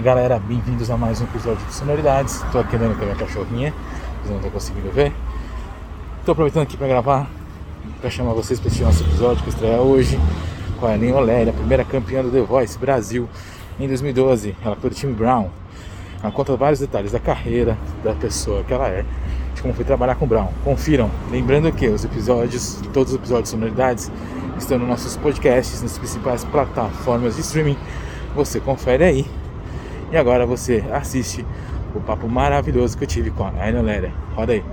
Aí galera, bem-vindos a mais um episódio de Sonoridades. Tô aqui andando com a minha cachorrinha, vocês não estão conseguindo ver. Tô aproveitando aqui para gravar, para chamar vocês para esse nosso episódio que estreia hoje com a Aline Oléria, primeira campeã do The Voice Brasil em 2012. Ela foi do time Brown. Ela conta vários detalhes da carreira da pessoa que ela é, de como foi trabalhar com Brown. Confiram. Lembrando que os episódios, todos os episódios de Sonoridades estão nos nossos podcasts, nas principais plataformas de streaming. Você confere aí e agora você assiste o papo maravilhoso que eu tive com a Aina Léria. Roda aí.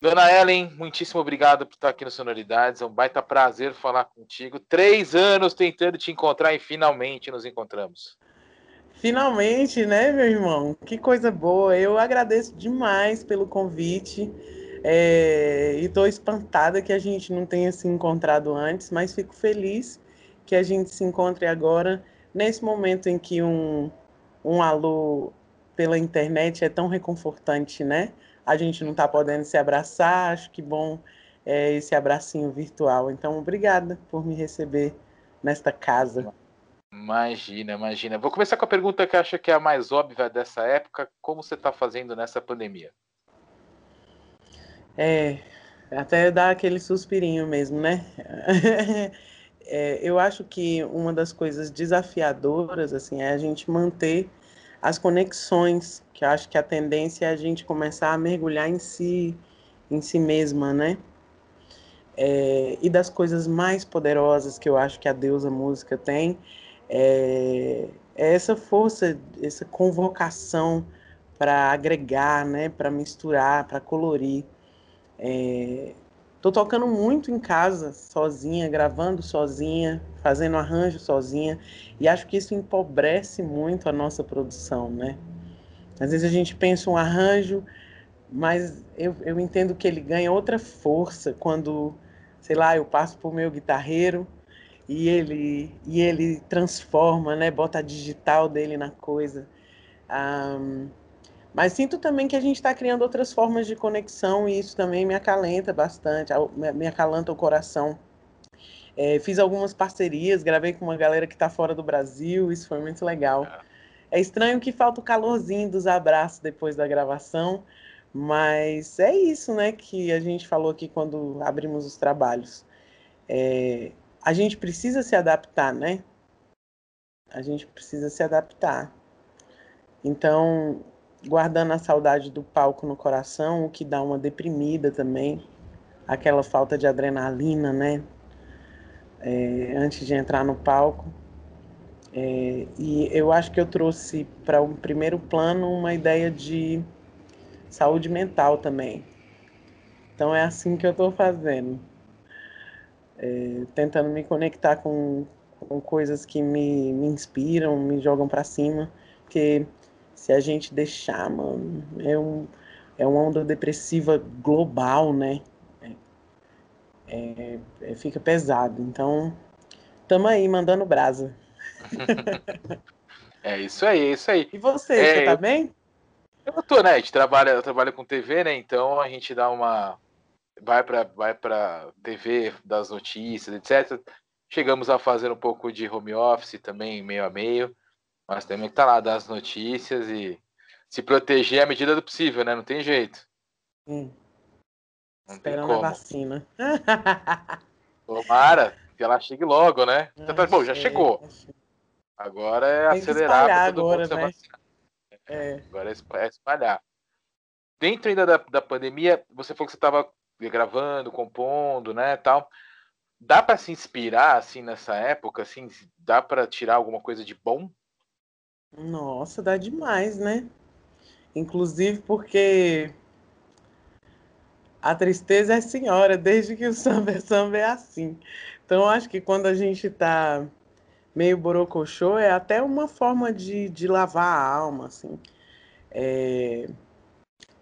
Dona Ellen, muitíssimo obrigado por estar aqui no Sonoridades. É um baita prazer falar contigo. Três anos tentando te encontrar e finalmente nos encontramos. Finalmente, né, meu irmão? Que coisa boa. Eu agradeço demais pelo convite. É... E estou espantada que a gente não tenha se encontrado antes, mas fico feliz que a gente se encontre agora, nesse momento em que um, um alô pela internet é tão reconfortante, né? A gente não está podendo se abraçar, acho que bom é, esse abracinho virtual. Então, obrigada por me receber nesta casa. Imagina, imagina. Vou começar com a pergunta que acho que é a mais óbvia dessa época. Como você está fazendo nessa pandemia? É, até dá aquele suspirinho mesmo, né? é, eu acho que uma das coisas desafiadoras assim é a gente manter as conexões, que eu acho que a tendência é a gente começar a mergulhar em si, em si mesma, né? É, e das coisas mais poderosas que eu acho que a deusa música tem é, é essa força, essa convocação para agregar, né? Para misturar, para colorir. É, Tô tocando muito em casa, sozinha, gravando sozinha, fazendo arranjo sozinha, e acho que isso empobrece muito a nossa produção, né? Às vezes a gente pensa um arranjo, mas eu, eu entendo que ele ganha outra força quando, sei lá, eu passo pro meu guitarreiro e ele, e ele transforma, né? Bota a digital dele na coisa. Um, mas sinto também que a gente está criando outras formas de conexão e isso também me acalenta bastante, me acalanta o coração. É, fiz algumas parcerias, gravei com uma galera que está fora do Brasil, isso foi muito legal. É. é estranho que falta o calorzinho dos abraços depois da gravação, mas é isso, né, que a gente falou aqui quando abrimos os trabalhos. É, a gente precisa se adaptar, né? A gente precisa se adaptar. Então, guardando a saudade do palco no coração, o que dá uma deprimida também, aquela falta de adrenalina, né? É, antes de entrar no palco. É, e eu acho que eu trouxe para o um primeiro plano uma ideia de saúde mental também. Então é assim que eu estou fazendo. É, tentando me conectar com, com coisas que me, me inspiram, me jogam para cima, porque se a gente deixar, mano, é, um, é uma onda depressiva global, né? É, é, fica pesado. Então, tamo aí, mandando brasa. é isso aí, é isso aí. E você, é, você tá bem? Eu tô, né? A gente trabalha, eu trabalho com TV, né? Então a gente dá uma. Vai pra, vai pra TV das notícias, etc. Chegamos a fazer um pouco de home office também, meio a meio. Mas temos que estar tá lá, dar as notícias e se proteger à medida do possível, né? Não tem jeito. Hum. Esperando a vacina. Tomara que ela chegue logo, né? Ah, então, bom, já chegou. Agora é tem acelerar todo agora, mundo né? É. Agora é, é espalhar. Dentro ainda da, da pandemia, você falou que você estava gravando, compondo, né, tal. Dá para se inspirar assim nessa época, assim, dá para tirar alguma coisa de bom nossa, dá demais, né? Inclusive porque a tristeza é senhora, desde que o samba é samba é assim. Então, acho que quando a gente tá meio borocochô, é até uma forma de, de lavar a alma, assim. É...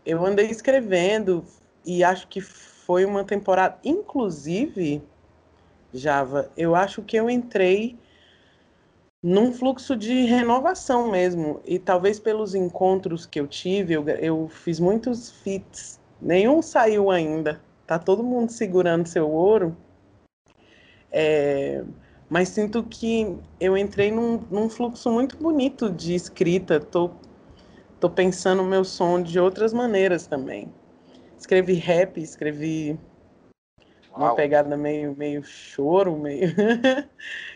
Eu andei escrevendo e acho que foi uma temporada. Inclusive, Java, eu acho que eu entrei num fluxo de renovação mesmo. E talvez pelos encontros que eu tive, eu, eu fiz muitos fits. Nenhum saiu ainda. Tá todo mundo segurando seu ouro. É, mas sinto que eu entrei num, num fluxo muito bonito de escrita. Tô, tô pensando o meu som de outras maneiras também. Escrevi rap, escrevi Uau. uma pegada meio, meio choro, meio.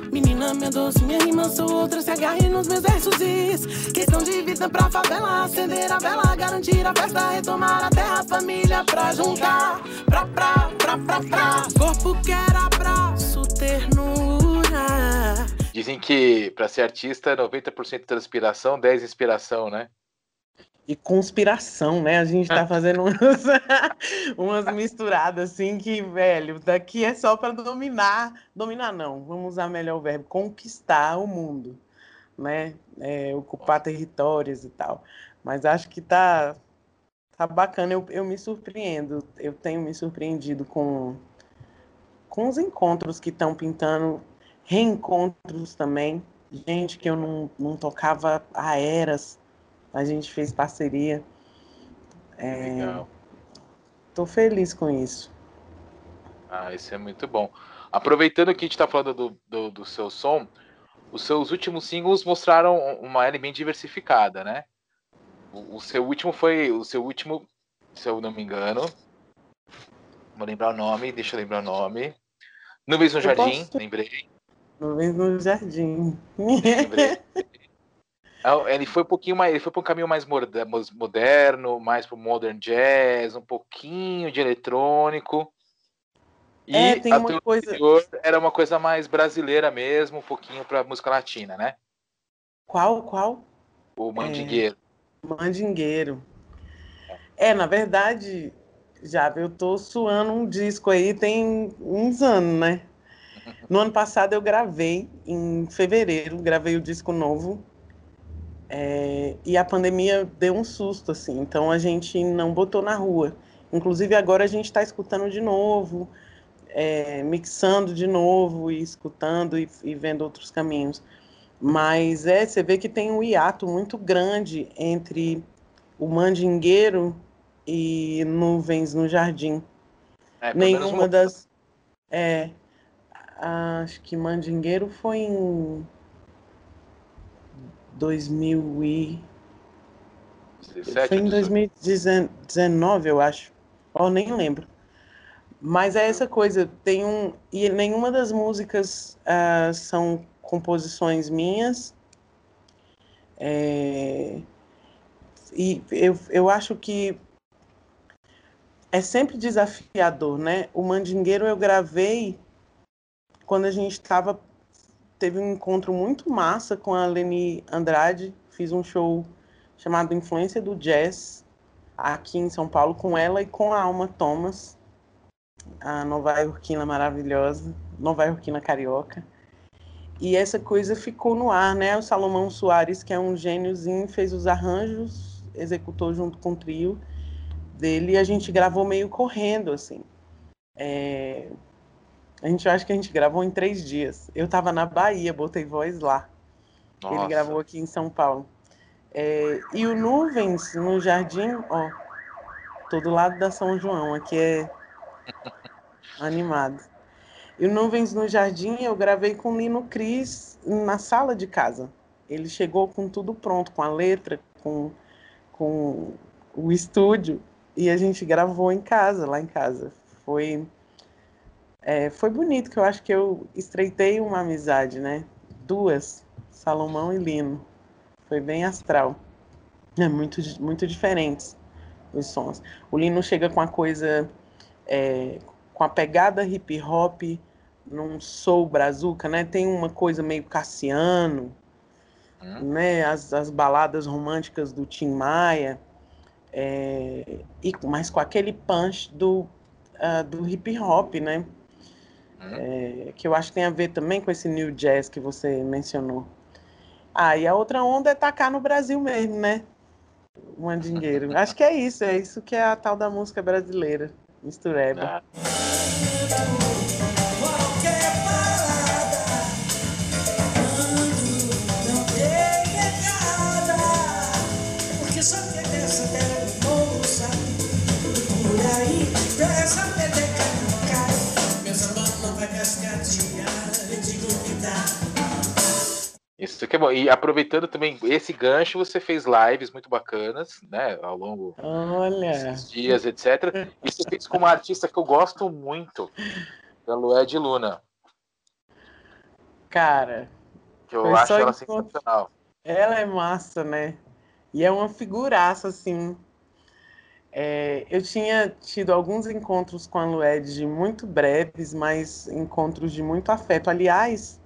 Menina, minha doce, minha rima, sou outra, se agarre nos meus versos diz. Questão de vida pra favela, acender a vela, garantir a festa, retomar a terra, família pra juntar. Pra, pra, pra, pra, pra. Corpo quer abraço, ternura. Dizem que pra ser artista, 90% transpiração, 10 inspiração, né? E conspiração, né? A gente tá fazendo umas, umas misturadas assim que, velho, daqui é só para dominar, dominar não, vamos usar melhor o verbo, conquistar o mundo, né? É, ocupar territórios e tal. Mas acho que tá, tá bacana, eu, eu me surpreendo, eu tenho me surpreendido com, com os encontros que estão pintando, reencontros também, gente que eu não, não tocava há eras, a gente fez parceria. É, Legal. Tô feliz com isso. Ah, isso é muito bom. Aproveitando que a gente está falando do, do, do, seu som, os seus últimos singles mostraram uma área bem diversificada, né? O, o, seu último foi. O seu último, se eu não me engano. Vou lembrar o nome, deixa eu lembrar o nome. Nuvens no eu Jardim, posso... lembrei. Nuvens no Jardim. Lembrei. É, ele foi um pouquinho mais, ele foi para um caminho mais moderno, mais para o modern jazz, um pouquinho de eletrônico. E é, tem uma coisa. Era uma coisa mais brasileira mesmo, um pouquinho para música latina, né? Qual, qual? O Mandingueiro. É, mandingueiro. É, na verdade, já eu tô suando um disco aí tem uns anos, né? No ano passado eu gravei, em fevereiro, gravei o disco novo é, e a pandemia deu um susto, assim, então a gente não botou na rua. Inclusive agora a gente está escutando de novo, é, mixando de novo e escutando e, e, vendo outros caminhos. Mas é, você vê que tem um hiato muito grande entre o mandingueiro e nuvens no jardim. É, Nenhuma das. É, acho que mandingueiro foi em 2000 e... 17, Foi em 2019, eu acho. Oh, nem lembro. Mas é essa coisa, tem um. E nenhuma das músicas uh, são composições minhas. É, e eu, eu acho que é sempre desafiador, né? O Mandingueiro eu gravei quando a gente estava teve um encontro muito massa com a Leni Andrade. Fiz um show chamado Influência do Jazz aqui em São Paulo com ela e com a Alma Thomas, a nova iorquina maravilhosa, nova iorquina carioca. E essa coisa ficou no ar, né? O Salomão Soares, que é um gêniozinho, fez os arranjos, executou junto com o trio dele e a gente gravou meio correndo, assim. É, a gente acha que a gente gravou em três dias. Eu tava na Bahia, botei voz lá. Nossa. Ele gravou aqui em São Paulo. É, e o Nuvens no Jardim, ó, todo lado da São João, aqui é animado. E o Nuvens no Jardim eu gravei com o Lino Cris na sala de casa. Ele chegou com tudo pronto, com a letra, com, com o estúdio, e a gente gravou em casa, lá em casa. Foi é, foi bonito, que eu acho que eu estreitei uma amizade, né? Duas, Salomão e Lino. Foi bem astral. É muito, muito diferentes os sons. O Lino chega com a coisa, é, com a pegada hip hop, num soul brazuca, né? Tem uma coisa meio Cassiano, hum. né? As, as baladas românticas do Tim Maia, é, e, mas com aquele punch do, uh, do hip hop, né? É, que eu acho que tem a ver também com esse new jazz que você mencionou. Ah, e a outra onda é tacar no Brasil mesmo, né? o mandingueiro. Acho que é isso, é isso que é a tal da música brasileira, mistureba. Ah. Isso que é bom. E aproveitando também esse gancho, você fez lives muito bacanas, né? Ao longo Olha. dos dias, etc. E você fez com uma artista que eu gosto muito, da Lué de Luna. Cara. Que eu acho ela sensacional. Ela é massa, né? E é uma figuraça, assim. É, eu tinha tido alguns encontros com a Lued muito breves, mas encontros de muito afeto. Aliás,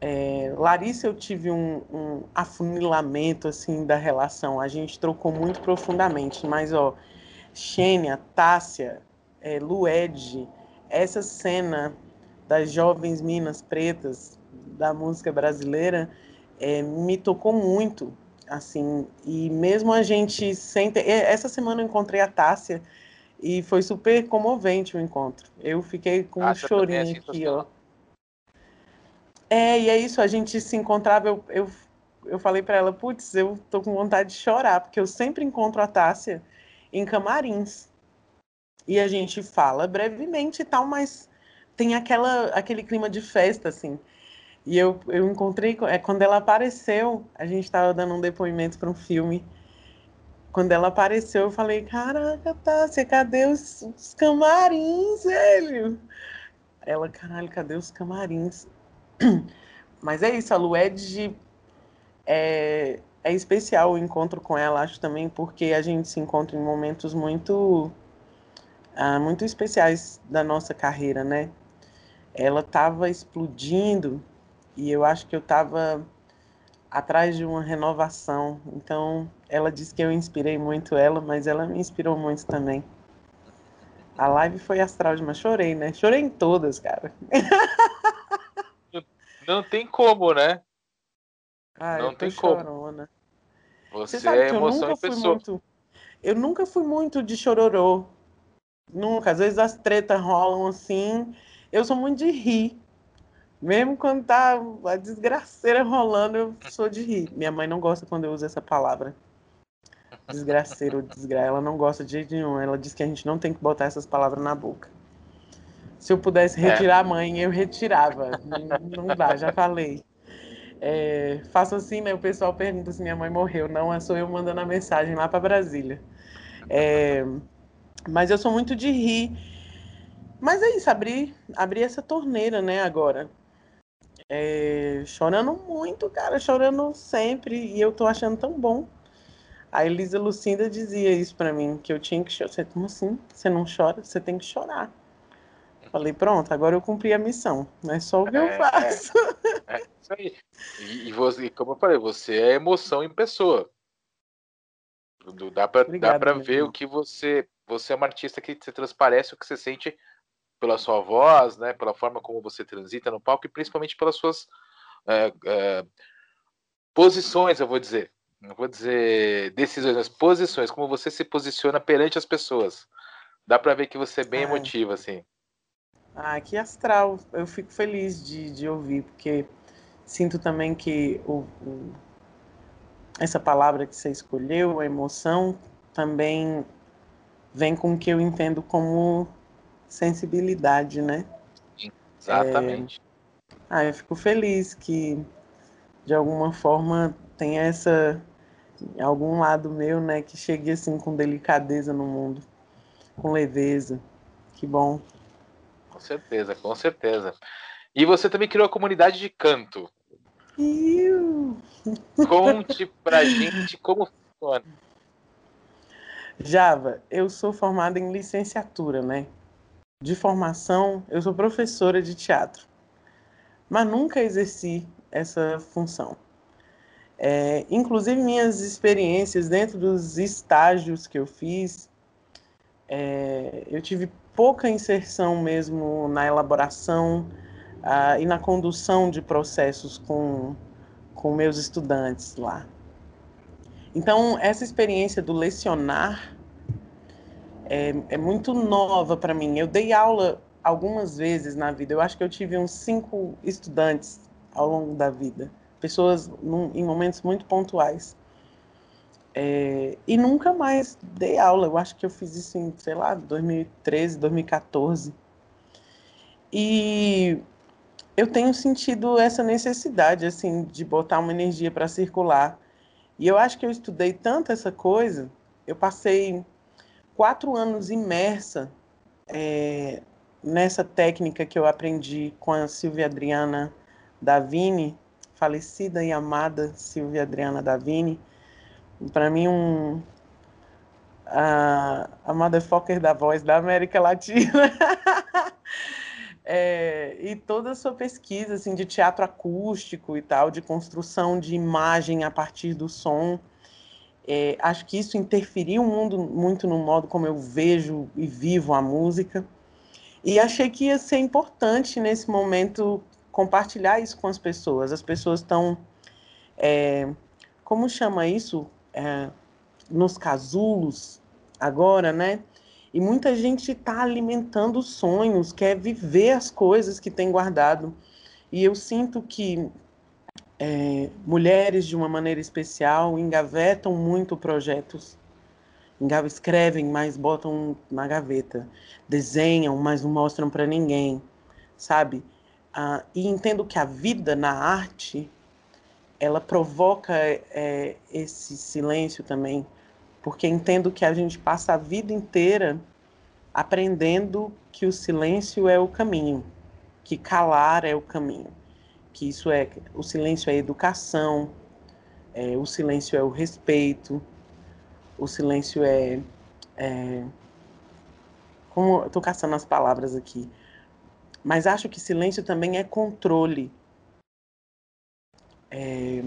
é, Larissa, eu tive um, um, afunilamento assim da relação. A gente trocou muito profundamente, mas ó, Xênia, Tássia, é, Lued, essa cena das jovens minas pretas da música brasileira é, me tocou muito, assim. E mesmo a gente sem ter... essa semana eu encontrei a Tássia e foi super comovente o encontro. Eu fiquei com um chorinho aqui, ó. É, e é isso, a gente se encontrava, eu, eu, eu falei para ela, putz, eu tô com vontade de chorar, porque eu sempre encontro a Tássia em camarins. E a gente fala brevemente e tal, mas tem aquela, aquele clima de festa, assim. E eu, eu encontrei, é, quando ela apareceu, a gente estava dando um depoimento para um filme. Quando ela apareceu, eu falei: Caraca, Tássia, cadê os, os camarins, velho? Ela, caralho, cadê os camarins? Mas é isso, a Lued é, é especial o encontro com ela, acho também, porque a gente se encontra em momentos muito, ah, muito especiais da nossa carreira, né? Ela estava explodindo e eu acho que eu estava atrás de uma renovação. Então, ela disse que eu inspirei muito ela, mas ela me inspirou muito também. A live foi astral demais. Chorei, né? Chorei em todas, cara. Não tem como, né? Ah, não tem chorona. como. Você, Você é emoção em pessoa. Muito, eu nunca fui muito de chororô. Nunca. Às vezes as tretas rolam assim. Eu sou muito de rir. Mesmo quando tá a desgraceira rolando, eu sou de rir. Minha mãe não gosta quando eu uso essa palavra. Desgraceiro ou desgra. Ela não gosta de jeito nenhum. Ela diz que a gente não tem que botar essas palavras na boca. Se eu pudesse retirar é. a mãe, eu retirava. não, não dá, já falei. É, faço assim, né? O pessoal pergunta se minha mãe morreu. Não, é só eu mandando a mensagem lá para Brasília. É, mas eu sou muito de rir. Mas é isso, abrir abri essa torneira, né, agora. É, chorando muito, cara, chorando sempre. E eu tô achando tão bom. A Elisa Lucinda dizia isso para mim, que eu tinha que chorar. Como assim? Você não chora? Você tem que chorar. Falei, pronto, agora eu cumpri a missão. Não é só o que é, eu faço. É, é, isso aí. E, e, você, como eu falei, você é emoção em pessoa. Dá pra, Obrigado, dá pra ver o que você. Você é uma artista que você transparece o que você sente pela sua voz, né? Pela forma como você transita no palco e principalmente pelas suas é, é, posições, eu vou dizer. Não vou dizer decisões, mas posições, como você se posiciona perante as pessoas. Dá pra ver que você é bem é. emotiva, assim. Ah, que astral. Eu fico feliz de, de ouvir, porque sinto também que o, o, essa palavra que você escolheu, a emoção, também vem com o que eu entendo como sensibilidade, né? Exatamente. É... Ah, eu fico feliz que de alguma forma tenha essa algum lado meu, né, que chegue assim com delicadeza no mundo, com leveza. Que bom. Com certeza, com certeza. E você também criou a comunidade de canto. Iu. Conte pra gente como funciona. Java, eu sou formada em licenciatura, né? De formação, eu sou professora de teatro, mas nunca exerci essa função. É, inclusive, minhas experiências dentro dos estágios que eu fiz, é, eu tive pouca inserção mesmo na elaboração uh, e na condução de processos com, com meus estudantes lá. Então, essa experiência do lecionar é, é muito nova para mim. Eu dei aula algumas vezes na vida. Eu acho que eu tive uns cinco estudantes ao longo da vida, pessoas num, em momentos muito pontuais. É, e nunca mais dei aula. Eu acho que eu fiz isso em, sei lá, 2013, 2014. E eu tenho sentido essa necessidade, assim, de botar uma energia para circular. E eu acho que eu estudei tanto essa coisa, eu passei quatro anos imersa é, nessa técnica que eu aprendi com a Silvia Adriana Davini, falecida e amada Silvia Adriana Davini. Para mim, um, a, a motherfucker da voz da América Latina. É, e toda a sua pesquisa assim, de teatro acústico e tal, de construção de imagem a partir do som, é, acho que isso interferiu muito, muito no modo como eu vejo e vivo a música. E achei que ia ser importante nesse momento compartilhar isso com as pessoas. As pessoas estão, é, como chama isso? É, nos casulos agora, né? E muita gente está alimentando sonhos, quer viver as coisas que tem guardado. E eu sinto que é, mulheres, de uma maneira especial, engavetam muito projetos. Escrevem, mas botam na gaveta. Desenham, mas não mostram para ninguém, sabe? Ah, e entendo que a vida na arte, ela provoca é, esse silêncio também porque entendo que a gente passa a vida inteira aprendendo que o silêncio é o caminho, que calar é o caminho, que isso é o silêncio é educação, é, o silêncio é o respeito, o silêncio é, é como estou caçando as palavras aqui, mas acho que silêncio também é controle. É,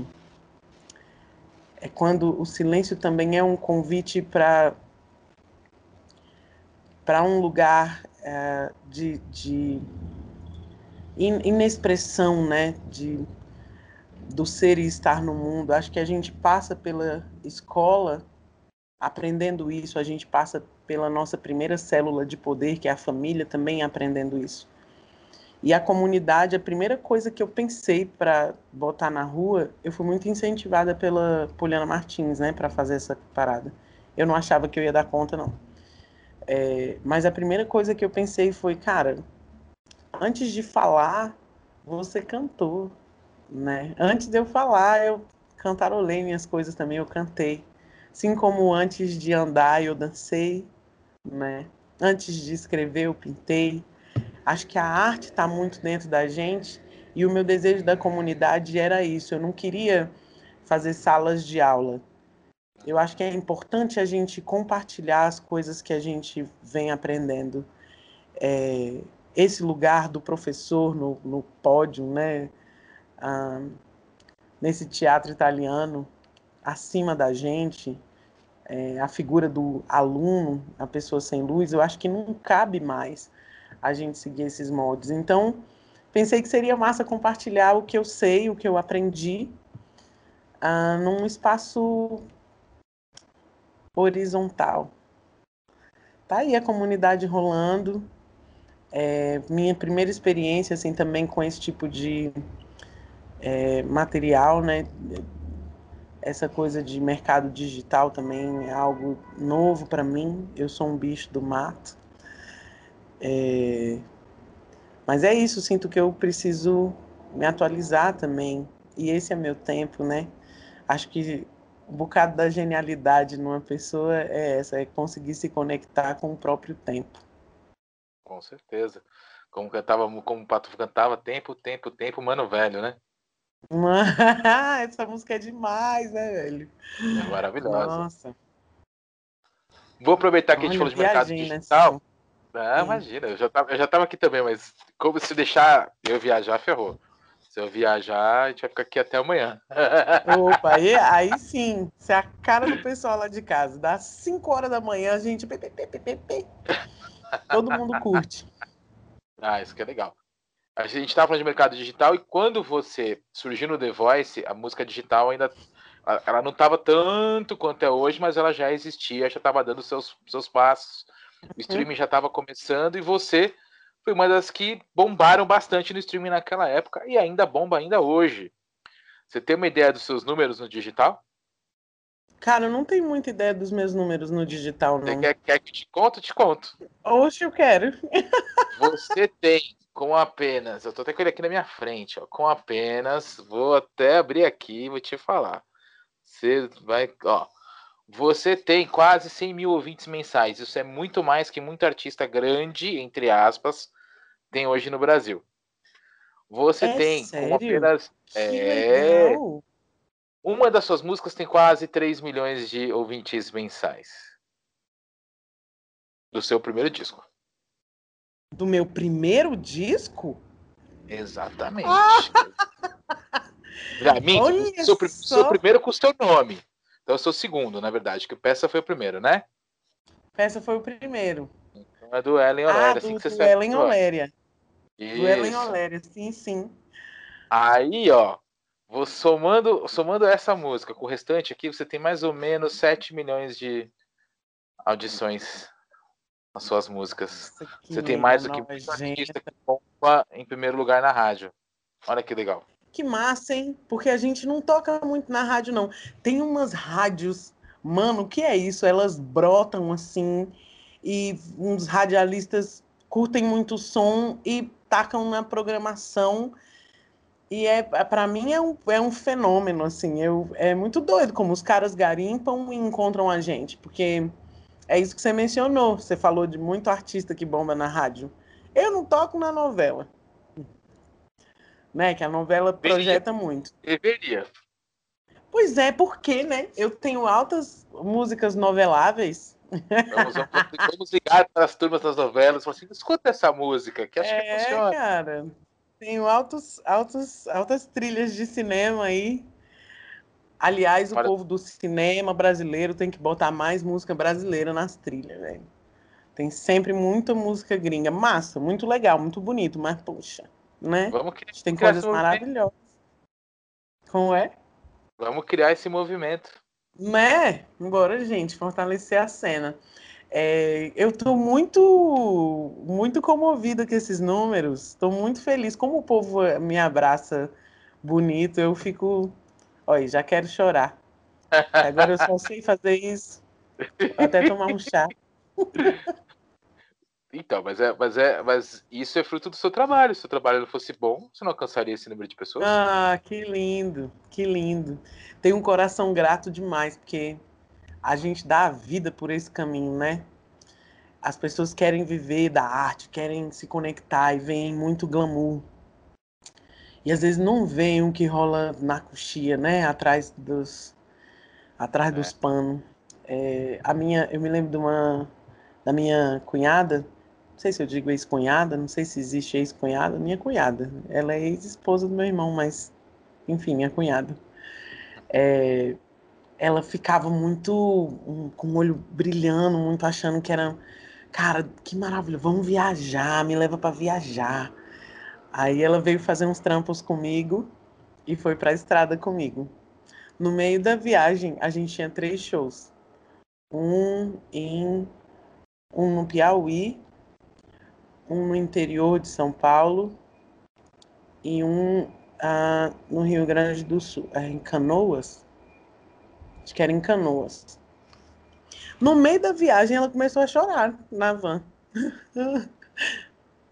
é quando o silêncio também é um convite para para um lugar é, de, de inexpressão, né, de do ser e estar no mundo. Acho que a gente passa pela escola aprendendo isso, a gente passa pela nossa primeira célula de poder, que é a família, também aprendendo isso. E a comunidade, a primeira coisa que eu pensei para botar na rua, eu fui muito incentivada pela Poliana Martins, né, para fazer essa parada. Eu não achava que eu ia dar conta, não. É, mas a primeira coisa que eu pensei foi, cara, antes de falar, você cantou, né? Antes de eu falar, eu cantarolei minhas coisas também, eu cantei. Assim como antes de andar, eu dancei, né? Antes de escrever, eu pintei Acho que a arte está muito dentro da gente e o meu desejo da comunidade era isso. Eu não queria fazer salas de aula. Eu acho que é importante a gente compartilhar as coisas que a gente vem aprendendo. É, esse lugar do professor no, no pódio, né? Ah, nesse teatro italiano, acima da gente, é, a figura do aluno, a pessoa sem luz, eu acho que não cabe mais a gente seguir esses moldes. Então, pensei que seria massa compartilhar o que eu sei, o que eu aprendi, uh, num espaço horizontal. Tá aí a comunidade rolando. É, minha primeira experiência, assim, também com esse tipo de é, material, né? Essa coisa de mercado digital também é algo novo para mim. Eu sou um bicho do mato. É... Mas é isso, sinto que eu preciso me atualizar também. E esse é meu tempo, né? Acho que um bocado da genialidade numa pessoa é essa, é conseguir se conectar com o próprio tempo. Com certeza. Como cantava, como o Pato cantava, tempo, tempo, tempo, mano velho, né? Essa música é demais, né, velho? É maravilhosa. Nossa. Vou aproveitar que Olha, a gente falou de mercado digital. Ah, imagina, eu já, tava, eu já tava aqui também, mas como se deixar eu viajar, ferrou. Se eu viajar, a gente vai ficar aqui até amanhã. Opa, aí, aí sim, você é a cara do pessoal lá de casa. Dá 5 horas da manhã, a gente. Todo mundo curte. Ah, isso que é legal. A gente estava falando de mercado digital e quando você surgiu no The Voice, a música digital ainda ela não estava tanto quanto é hoje, mas ela já existia, já estava dando seus, seus passos. O uhum. streaming já estava começando e você foi uma das que bombaram bastante no streaming naquela época e ainda bomba ainda hoje. Você tem uma ideia dos seus números no digital? Cara, eu não tenho muita ideia dos meus números no digital, não. Você quer, quer que te conto? Te conto. Oxe, eu quero. Você tem com apenas, eu tô até com ele aqui na minha frente, ó, com apenas, vou até abrir aqui e vou te falar. Você vai, ó, você tem quase 100 mil ouvintes mensais. Isso é muito mais que muito artista grande, entre aspas, tem hoje no Brasil. Você é tem sério? com apenas. Que é, legal. Uma das suas músicas tem quase 3 milhões de ouvintes mensais. Do seu primeiro disco. Do meu primeiro disco? Exatamente. Ah! Já, minto, seu, seu, primeiro com o seu nome. Então eu sou o segundo, na verdade, que o Peça foi o primeiro, né? Peça foi o primeiro. Então é do Ellen Oléria, ah, assim do, que você do Ellen Oléria. Do Ellen Oléria, sim, sim. Aí, ó, vou somando, somando essa música com o restante aqui, você tem mais ou menos 7 milhões de audições nas suas músicas. Nossa, você tem mais do que um artista que bomba em primeiro lugar na rádio. Olha que legal. Que massa, hein? Porque a gente não toca muito na rádio, não. Tem umas rádios, mano, o que é isso? Elas brotam assim, e uns radialistas curtem muito o som e tacam na programação. E é, para mim é um, é um fenômeno, assim. Eu, é muito doido como os caras garimpam e encontram a gente. Porque é isso que você mencionou. Você falou de muito artista que bomba na rádio. Eu não toco na novela né? Que a novela projeta Deveria. muito. Deveria. Pois é, porque, né? Eu tenho altas músicas noveláveis. Vamos, vamos, ligar para as turmas das novelas e assim, escuta essa música, que acho é, que funciona. cara. Tenho altos, altos, altas trilhas de cinema aí. Aliás, o povo do cinema brasileiro tem que botar mais música brasileira nas trilhas, velho. Tem sempre muita música gringa. Massa, muito legal, muito bonito, mas, poxa, né? Vamos criar, tem coisas maravilhosas. Como é? Vamos criar esse movimento. Né? Bora, gente, fortalecer a cena. É, eu estou muito, muito comovida com esses números. Estou muito feliz. Como o povo me abraça bonito, eu fico. Olha, já quero chorar. Agora eu só sei fazer isso. Até tomar um chá. Então, mas é, mas é, mas isso é fruto do seu trabalho. Se o trabalho não fosse bom, você não alcançaria esse número de pessoas. Ah, que lindo, que lindo. Tem um coração grato demais, porque a gente dá a vida por esse caminho, né? As pessoas querem viver da arte, querem se conectar e veem muito glamour. E às vezes não veem o que rola na coxia, né? Atrás dos, atrás é. dos panos. É, a minha, eu me lembro de uma da minha cunhada não sei se eu digo ex-cunhada, não sei se existe ex-cunhada, minha cunhada. Ela é ex-esposa do meu irmão, mas, enfim, minha cunhada. É, ela ficava muito um, com o olho brilhando, muito achando que era, cara, que maravilha, vamos viajar, me leva para viajar. Aí ela veio fazer uns trampos comigo e foi para a estrada comigo. No meio da viagem, a gente tinha três shows. Um em um no Piauí, um no interior de São Paulo e um ah, no Rio Grande do Sul, é, em Canoas. Acho que era em Canoas. No meio da viagem, ela começou a chorar na van.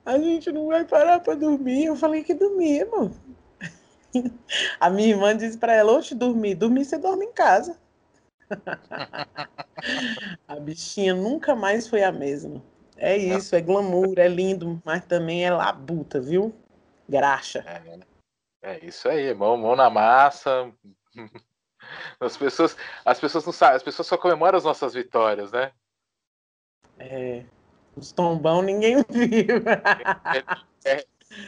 a gente não vai parar para dormir. Eu falei que dormir, irmão. A minha irmã disse para ela: Oxe, dormir. Dormir você dorme em casa. a bichinha nunca mais foi a mesma. É isso, é glamour, é lindo, mas também é labuta, viu? Graxa. É, é isso aí, mão, mão na massa. As pessoas, as pessoas não sabem, as pessoas só comemoram as nossas vitórias, né? É. Os tombão ninguém viu. É, é,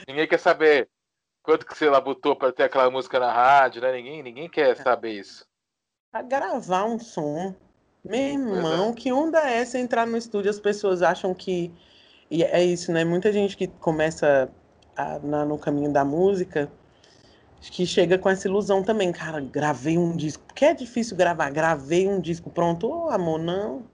ninguém quer saber quanto que você labutou para ter aquela música na rádio, né? Ninguém, ninguém quer saber isso. Pra gravar um som. Meu irmão, que onda é essa entrar no estúdio? As pessoas acham que. E é isso, né? Muita gente que começa a, na, no caminho da música que chega com essa ilusão também, cara, gravei um disco. Porque é difícil gravar, gravei um disco, pronto. Ô, oh, amor, não.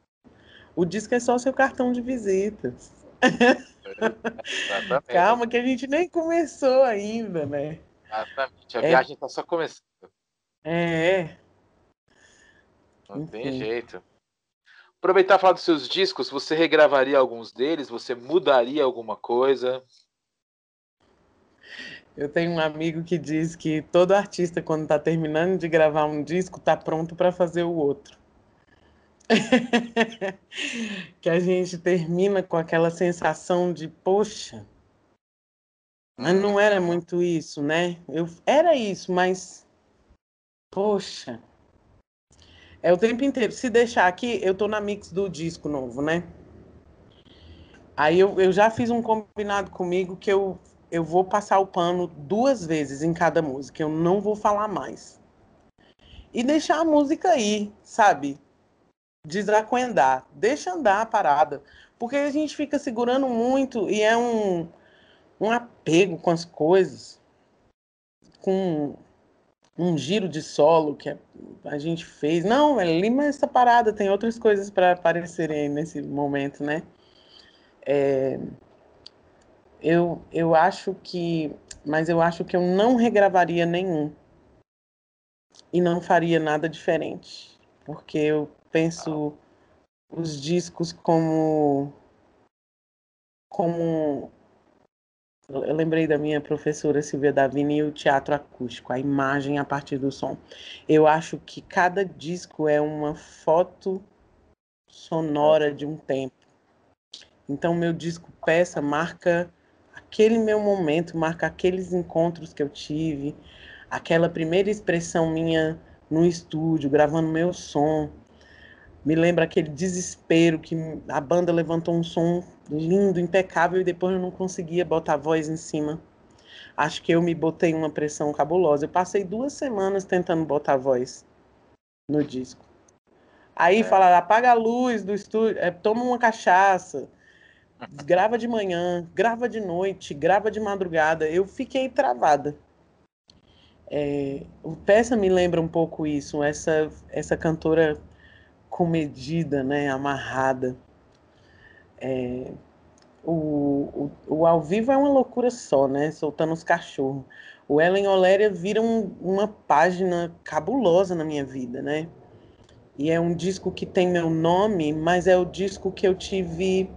O disco é só o seu cartão de visitas. Calma, que a gente nem começou ainda, né? Exatamente, a é... viagem tá só começando. É. Não Enfim. tem jeito. Aproveitar e falar dos seus discos, você regravaria alguns deles? Você mudaria alguma coisa? Eu tenho um amigo que diz que todo artista, quando está terminando de gravar um disco, está pronto para fazer o outro. que a gente termina com aquela sensação de, poxa, mas não era muito isso, né? Eu, era isso, mas, poxa, é o tempo inteiro. Se deixar aqui, eu tô na mix do disco novo, né? Aí eu, eu já fiz um combinado comigo que eu eu vou passar o pano duas vezes em cada música, eu não vou falar mais. E deixar a música aí, sabe? Desacuendar, deixa andar a parada. Porque a gente fica segurando muito e é um, um apego com as coisas, com um giro de solo que a gente fez. Não, é lima essa parada, tem outras coisas para aparecerem nesse momento, né? É, eu, eu acho que. Mas eu acho que eu não regravaria nenhum. E não faria nada diferente. Porque eu penso os discos como. Como. Eu lembrei da minha professora Silvia Davini e o teatro acústico, a imagem a partir do som. Eu acho que cada disco é uma foto sonora de um tempo. Então, meu disco peça marca aquele meu momento, marca aqueles encontros que eu tive, aquela primeira expressão minha no estúdio, gravando meu som. Me lembra aquele desespero que a banda levantou um som lindo, impecável e depois eu não conseguia botar a voz em cima. Acho que eu me botei uma pressão cabulosa. Eu passei duas semanas tentando botar a voz no disco. Aí é. falaram, apaga a luz do estúdio, é, toma uma cachaça, grava de manhã, grava de noite, grava de madrugada. Eu fiquei travada. É, o Peça me lembra um pouco isso, essa, essa cantora comedida, né, amarrada. É, o, o, o, ao vivo é uma loucura só, né, soltando os cachorros. O Ellen Oléria vira um, uma página cabulosa na minha vida, né? E é um disco que tem meu nome, mas é o disco que eu tive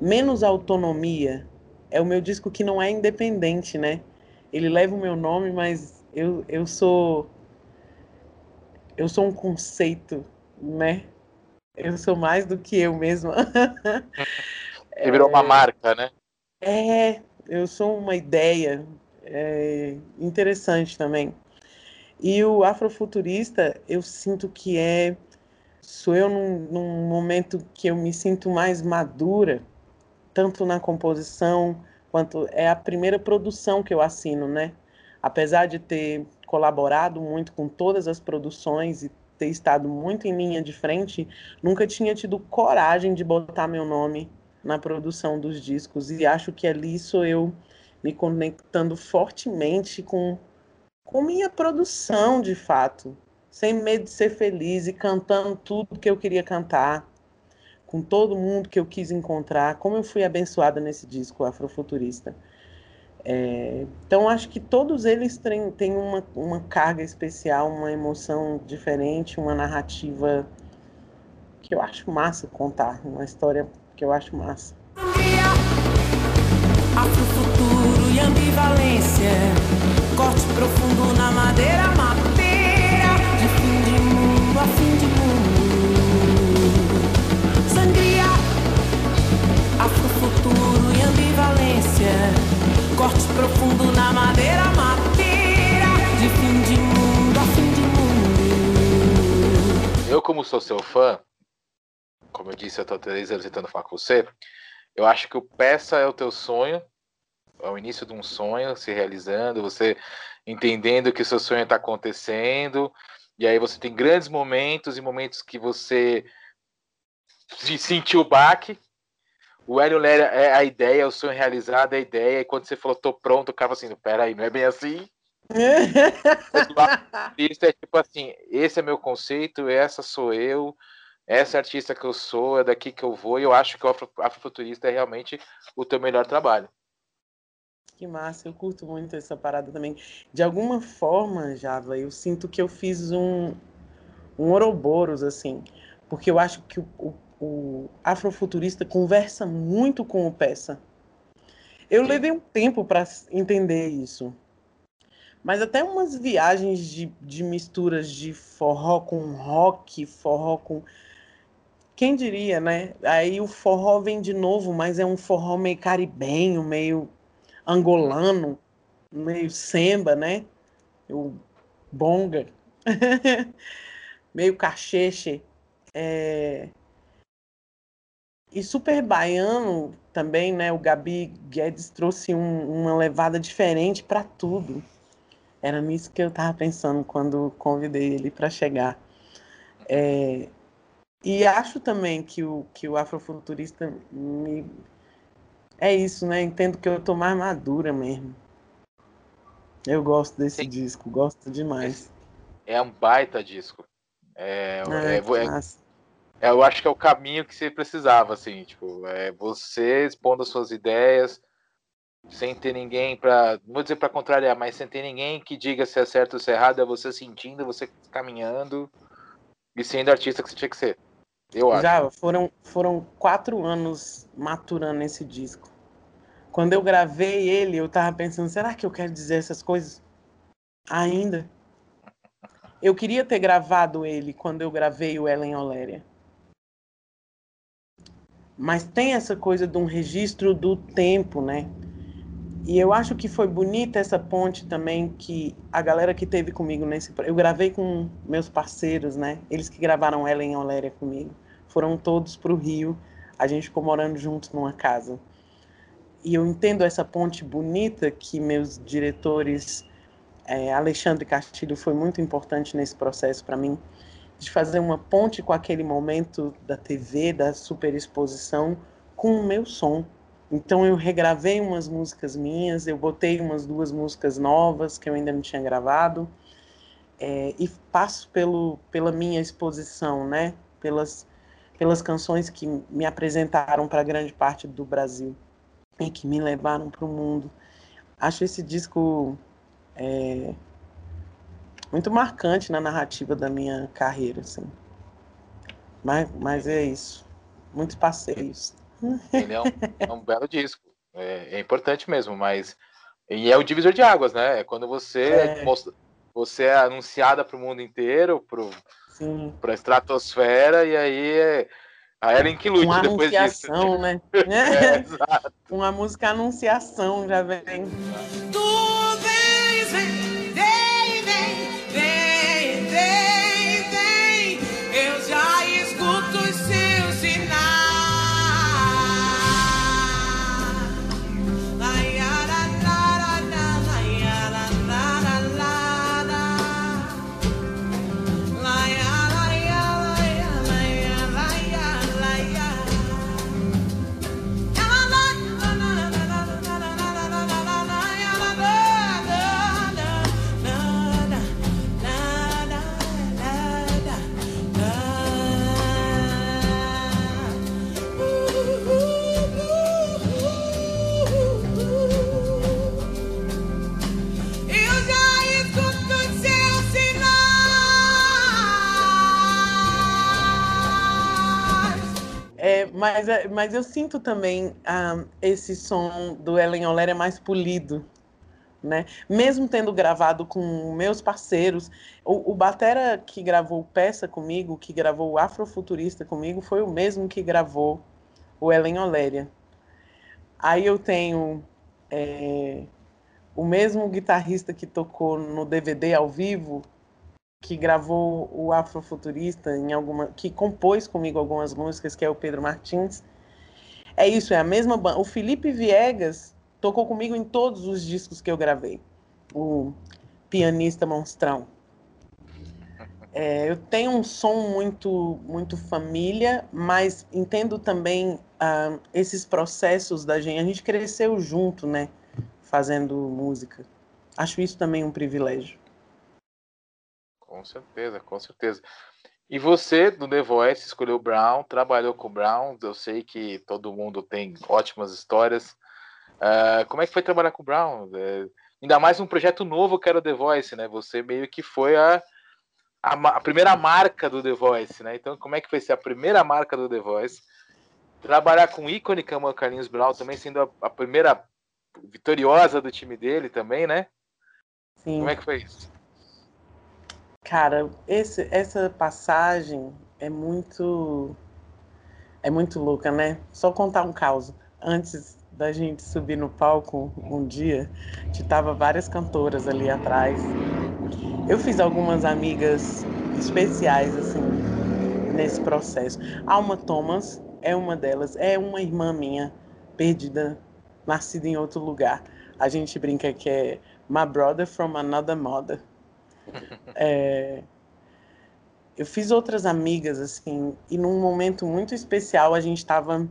Menos Autonomia é o meu disco que não é independente, né? Ele leva o meu nome, mas eu, eu sou. Eu sou um conceito, né? Eu sou mais do que eu mesma. Você virou uma marca, né? É, eu sou uma ideia é, interessante também. E o afrofuturista, eu sinto que é. Sou eu num, num momento que eu me sinto mais madura tanto na composição quanto é a primeira produção que eu assino, né? Apesar de ter colaborado muito com todas as produções e ter estado muito em linha de frente, nunca tinha tido coragem de botar meu nome na produção dos discos e acho que ali sou eu me conectando fortemente com com minha produção de fato, sem medo de ser feliz e cantando tudo que eu queria cantar com todo mundo que eu quis encontrar, como eu fui abençoada nesse disco Afrofuturista. É, então, acho que todos eles têm, têm uma, uma carga especial, uma emoção diferente, uma narrativa que eu acho massa contar, uma história que eu acho massa. Afrofuturo e ambivalência, corte profundo na madeira, Corte profundo na madeira, madeira. De fim de mundo a fim de mundo. Eu, como sou seu fã, como eu disse, eu tô três anos tentando falar com você. Eu acho que o peça é o teu sonho, é o início de um sonho se realizando, você entendendo que o seu sonho está acontecendo, e aí você tem grandes momentos e momentos que você sentiu o baque, o Hélio Léria é a ideia, o sonho realizado é a ideia, e quando você falou tô pronto, o cara assim, peraí, não é bem assim? Isso é tipo assim, esse é meu conceito, essa sou eu, essa artista que eu sou, é daqui que eu vou, e eu acho que o afro, afrofuturista é realmente o teu melhor trabalho. Que massa, eu curto muito essa parada também. De alguma forma, Java, eu sinto que eu fiz um, um Ouroboros, assim, porque eu acho que o, o, o afrofuturista conversa muito com o peça. Eu levei um tempo para entender isso. Mas até umas viagens de, de misturas de forró com rock, forró com. Quem diria, né? Aí o forró vem de novo, mas é um forró meio caribenho, meio angolano, meio semba, né? O bonga, meio cacheche. É... E super baiano também, né? O Gabi Guedes trouxe um, uma levada diferente para tudo. Era nisso que eu estava pensando quando convidei ele para chegar. É, e acho também que o, que o afrofuturista me. É isso, né? Entendo que eu tô mais madura mesmo. Eu gosto desse Sim. disco, gosto demais. É um baita disco. É, ah, é, é, eu acho que é o caminho que você precisava, assim, tipo, é você expondo as suas ideias, sem ter ninguém para, vou dizer para contrariar, mas sem ter ninguém que diga se é certo ou se é errado, é você sentindo, você caminhando e sendo artista que você tinha que ser. Eu acho. Já foram, foram quatro anos maturando esse disco. Quando eu gravei ele, eu tava pensando, será que eu quero dizer essas coisas ainda? Eu queria ter gravado ele quando eu gravei o Ellen Oléria. Mas tem essa coisa de um registro do tempo, né? E eu acho que foi bonita essa ponte também que a galera que teve comigo nesse eu gravei com meus parceiros, né? Eles que gravaram ela em Oléria comigo, foram todos para o Rio. A gente ficou morando juntos numa casa. E eu entendo essa ponte bonita que meus diretores é, Alexandre Castilho foi muito importante nesse processo para mim de fazer uma ponte com aquele momento da TV, da superexposição com o meu som, então eu regravei umas músicas minhas, eu botei umas duas músicas novas que eu ainda não tinha gravado é, e passo pelo, pela minha exposição, né? Pelas, pelas canções que me apresentaram para grande parte do Brasil e que me levaram para o mundo. Acho esse disco é, muito marcante na narrativa da minha carreira, assim. Mas, mas é isso. Muitos passeios. Ele é um, é um belo disco. É, é, importante mesmo, mas. E é o divisor de águas, né? É quando você é. Mostra, você é anunciada para o mundo inteiro, para a estratosfera, e aí é. A Ellen que lute Uma depois disso. né? é, Uma música anunciação já vem. Mas, é, mas eu sinto também ah, esse som do Ellen Oler é mais polido. Né? Mesmo tendo gravado com meus parceiros, o, o batera que gravou peça comigo, que gravou o Afrofuturista comigo, foi o mesmo que gravou o Ellen Oléria. Aí eu tenho é, o mesmo guitarrista que tocou no DVD ao vivo, que gravou o Afrofuturista em alguma, que compôs comigo algumas músicas, que é o Pedro Martins. É isso, é a mesma banda. O Felipe Viegas tocou comigo em todos os discos que eu gravei. O pianista monstrão. É, eu tenho um som muito, muito família, mas entendo também ah, esses processos da gente. A gente cresceu junto, né? Fazendo música. Acho isso também um privilégio. Com certeza, com certeza. E você, do The Voice, escolheu o Brown, trabalhou com o Brown. Eu sei que todo mundo tem ótimas histórias. Uh, como é que foi trabalhar com o Brown? É, ainda mais um projeto novo que era o The Voice, né? Você meio que foi a, a, a, primeira marca do The Voice, né? Então, como é que foi ser a primeira marca do The Voice? Trabalhar com o ícone como é Carlinhos Brown, também sendo a, a primeira vitoriosa do time dele também, né? Sim. Como é que foi isso? Cara, esse, essa passagem é muito é muito louca, né? Só contar um caos. Antes da gente subir no palco um dia, tava várias cantoras ali atrás. Eu fiz algumas amigas especiais assim nesse processo. Alma Thomas é uma delas, é uma irmã minha perdida, nascida em outro lugar. A gente brinca que é my brother from another mother. É, eu fiz outras amigas, assim, e num momento muito especial a gente estava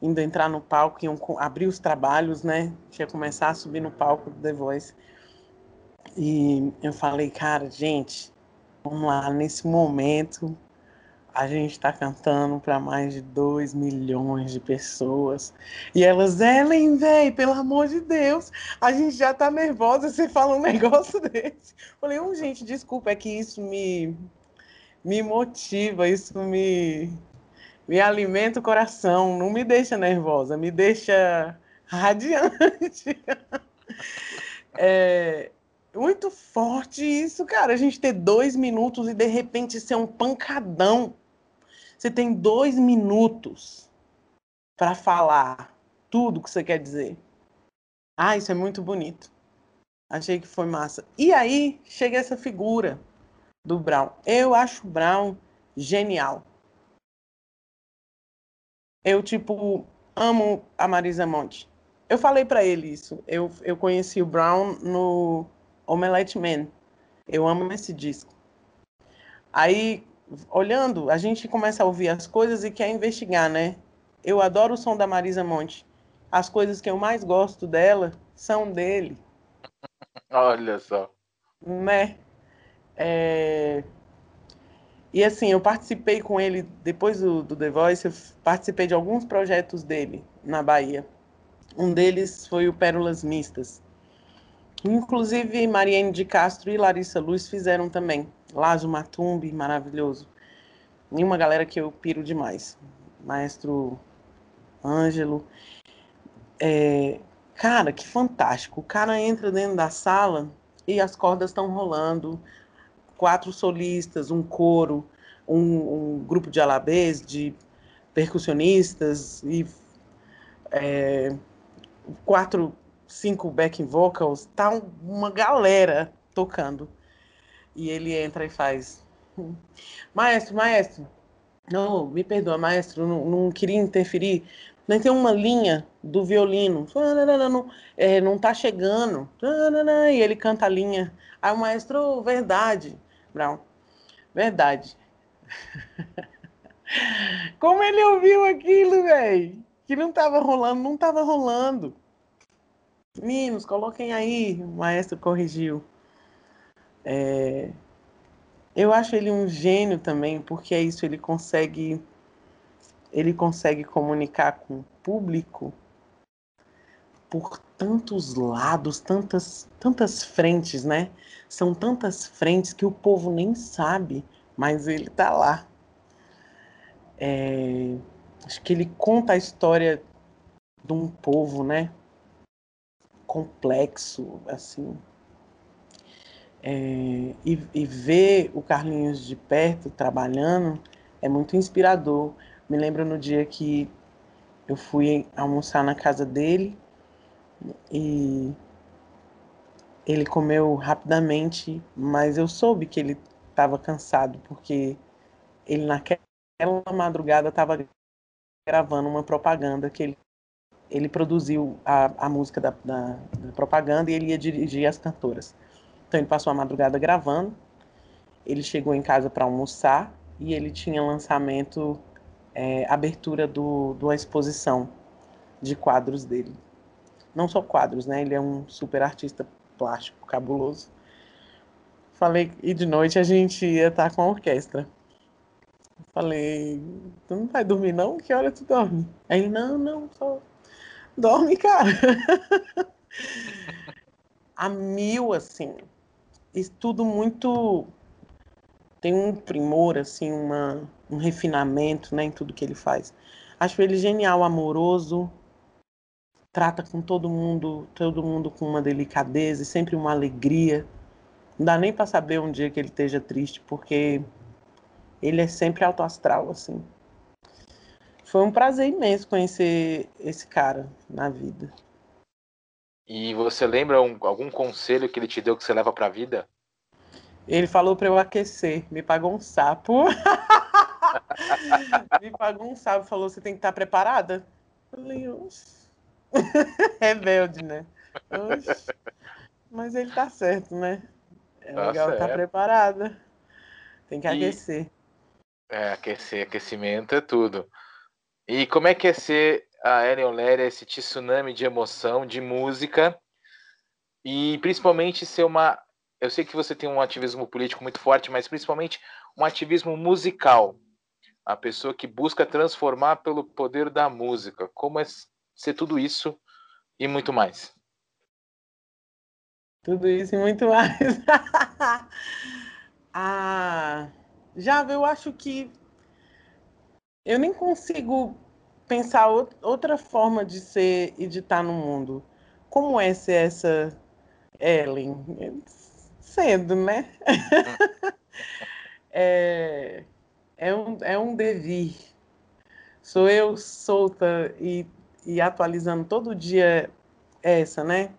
indo entrar no palco, iam abrir os trabalhos, né? Tinha começar a subir no palco do The Voice. E eu falei, cara, gente, vamos lá, nesse momento a gente está cantando para mais de 2 milhões de pessoas. E elas, Ellen, véi, pelo amor de Deus, a gente já tá nervosa, você fala um negócio desse. Falei, um, gente, desculpa, é que isso me, me motiva, isso me, me alimenta o coração, não me deixa nervosa, me deixa radiante. é, muito forte isso, cara. A gente ter dois minutos e de repente ser um pancadão você tem dois minutos para falar tudo que você quer dizer. Ah, isso é muito bonito. Achei que foi massa. E aí chega essa figura do Brown. Eu acho o Brown genial. Eu, tipo, amo a Marisa Monte. Eu falei para ele isso. Eu, eu conheci o Brown no Omelette Man. Eu amo esse disco. Aí, olhando, a gente começa a ouvir as coisas e quer investigar, né? Eu adoro o som da Marisa Monte. As coisas que eu mais gosto dela são dele. Olha só. Né? É... E assim, eu participei com ele, depois do, do The Voice, eu participei de alguns projetos dele na Bahia. Um deles foi o Pérolas Mistas. Inclusive, Mariane de Castro e Larissa Luz fizeram também. Lázio Matumbi, maravilhoso. E uma galera que eu piro demais. Maestro Ângelo. É, cara, que fantástico. O cara entra dentro da sala e as cordas estão rolando. Quatro solistas, um coro, um, um grupo de alabês, de percussionistas e é, quatro, cinco backing vocals. Tá uma galera tocando. E ele entra e faz. Maestro, maestro. Não, me perdoa, maestro, não, não queria interferir. Não tem uma linha do violino. Não, é, não tá chegando. E ele canta a linha. Aí o maestro, verdade, Brown. Verdade. Como ele ouviu aquilo, velho? Que não tava rolando, não tava rolando. Meninos, coloquem aí. O maestro corrigiu. É, eu acho ele um gênio também, porque é isso, ele consegue ele consegue comunicar com o público por tantos lados, tantas tantas frentes, né? São tantas frentes que o povo nem sabe, mas ele tá lá. É, acho que ele conta a história de um povo, né? Complexo, assim, é, e, e, ver o Carlinhos de perto trabalhando é muito inspirador. Me lembro no dia que eu fui almoçar na casa dele e ele comeu rapidamente, mas eu soube que ele estava cansado porque ele naquela madrugada estava gravando uma propaganda que ele, ele produziu a, a música da, da, da propaganda e ele ia dirigir as cantoras. Então ele passou a madrugada gravando. Ele chegou em casa para almoçar e ele tinha lançamento, é, abertura do, de uma exposição de quadros dele. Não só quadros, né? Ele é um super artista plástico cabuloso. Falei, e de noite a gente ia estar tá com a orquestra. Falei, tu não vai dormir não? Que hora tu dorme? Aí, não, não, só dorme, cara. a mil, assim. E tudo muito. Tem um primor, assim, uma, um refinamento né, em tudo que ele faz. Acho ele genial, amoroso, trata com todo mundo, todo mundo com uma delicadeza e sempre uma alegria. Não dá nem para saber um dia que ele esteja triste, porque ele é sempre alto astral, assim. Foi um prazer imenso conhecer esse cara na vida. E você lembra um, algum conselho que ele te deu que você leva pra vida? Ele falou para eu aquecer, me pagou um sapo. me pagou um sapo, falou: você tem que estar preparada. Eu falei, Rebelde, né? Oxe. Mas ele tá certo, né? É tá legal estar tá preparada. Tem que e... aquecer. É, aquecer, aquecimento é tudo. E como é que é ser a Ellen Oléria, esse tsunami de emoção, de música, e principalmente ser uma. Eu sei que você tem um ativismo político muito forte, mas principalmente um ativismo musical. A pessoa que busca transformar pelo poder da música. Como é ser tudo isso e muito mais? Tudo isso e muito mais. ah, já eu acho que eu nem consigo pensar outra forma de ser e de estar no mundo. Como é ser essa Ellen? Sendo, né? é, é, um, é um devir. Sou eu solta e, e atualizando todo dia essa, né?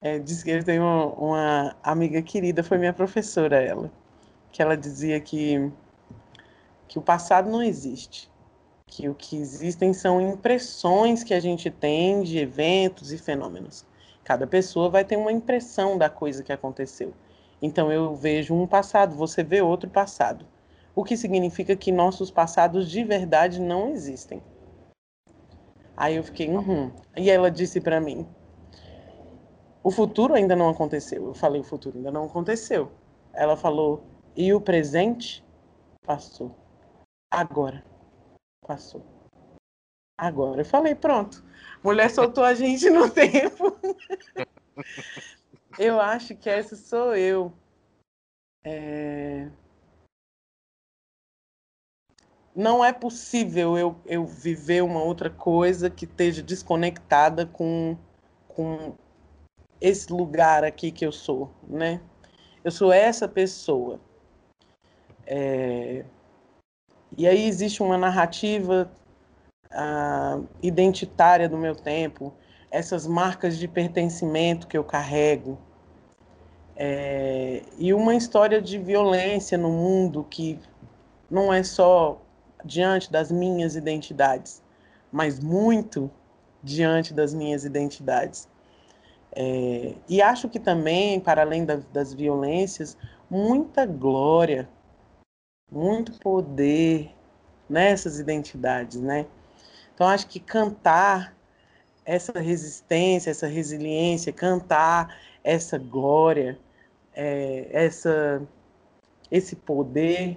É, diz que ele tem uma, uma amiga querida, foi minha professora, ela, que ela dizia que, que o passado não existe que o que existem são impressões que a gente tem de eventos e fenômenos. Cada pessoa vai ter uma impressão da coisa que aconteceu. Então eu vejo um passado, você vê outro passado. O que significa que nossos passados de verdade não existem. Aí eu fiquei, uhum. E ela disse para mim: o futuro ainda não aconteceu. Eu falei: o futuro ainda não aconteceu. Ela falou: e o presente passou. Agora passou. Agora eu falei, pronto. Mulher soltou a gente no tempo. eu acho que essa sou eu. É... Não é possível eu, eu viver uma outra coisa que esteja desconectada com, com esse lugar aqui que eu sou, né? Eu sou essa pessoa. É... E aí existe uma narrativa uh, identitária do meu tempo, essas marcas de pertencimento que eu carrego, é, e uma história de violência no mundo que não é só diante das minhas identidades, mas muito diante das minhas identidades. É, e acho que também, para além da, das violências, muita glória muito poder nessas identidades, né? Então acho que cantar essa resistência, essa resiliência, cantar essa glória, é, essa esse poder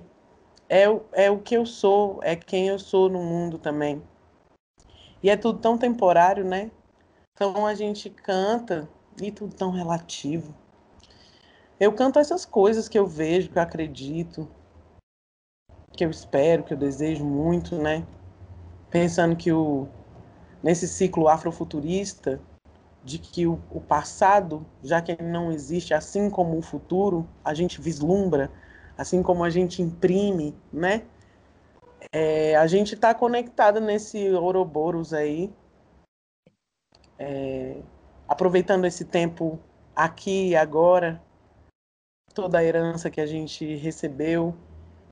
é, é o que eu sou, é quem eu sou no mundo também. E é tudo tão temporário, né? Então a gente canta e tudo tão relativo. Eu canto essas coisas que eu vejo, que eu acredito, que eu espero, que eu desejo muito, né? Pensando que o nesse ciclo afrofuturista de que o, o passado, já que ele não existe, assim como o futuro, a gente vislumbra, assim como a gente imprime, né? É, a gente está conectada nesse Ouroboros aí, é, aproveitando esse tempo aqui e agora, toda a herança que a gente recebeu,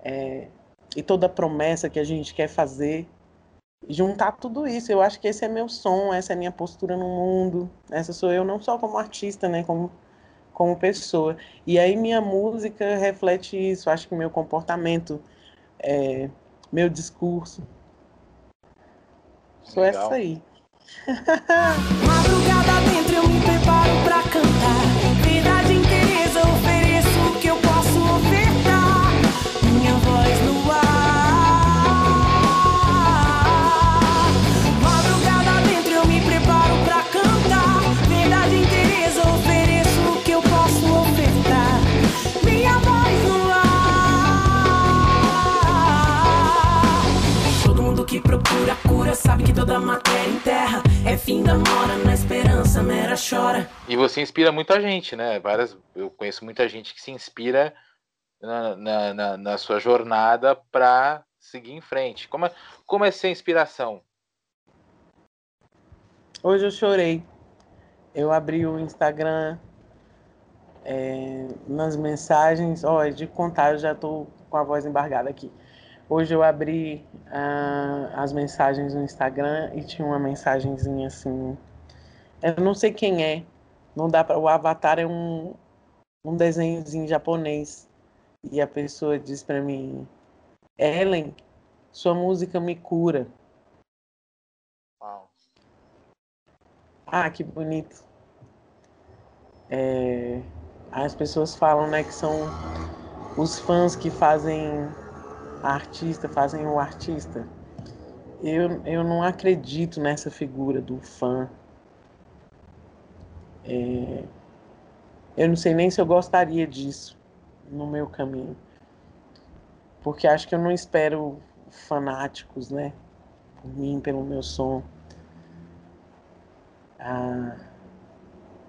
é, e toda promessa que a gente quer fazer, juntar tudo isso. Eu acho que esse é meu som, essa é minha postura no mundo. Essa sou eu não só como artista, né, como como pessoa. E aí minha música reflete isso. Acho que meu comportamento, é, meu discurso. Sou Legal. essa aí. Madrugada dentro E você inspira muita gente, né? Várias, eu conheço muita gente que se inspira na, na, na, na sua jornada para seguir em frente. Como é, como é ser inspiração? Hoje eu chorei. Eu abri o Instagram é, nas mensagens. Ó, de contar, eu já tô com a voz embargada aqui. Hoje eu abri uh, as mensagens no Instagram e tinha uma mensagenzinha assim. Eu não sei quem é, não dá para o Avatar é um um desenhozinho japonês e a pessoa diz para mim, Ellen, sua música me cura. Uau. Ah, que bonito. É, as pessoas falam, né, que são os fãs que fazem artista, fazem o artista. Eu, eu não acredito nessa figura do fã. É, eu não sei nem se eu gostaria disso no meu caminho. Porque acho que eu não espero fanáticos, né? Por mim, pelo meu som. Ah,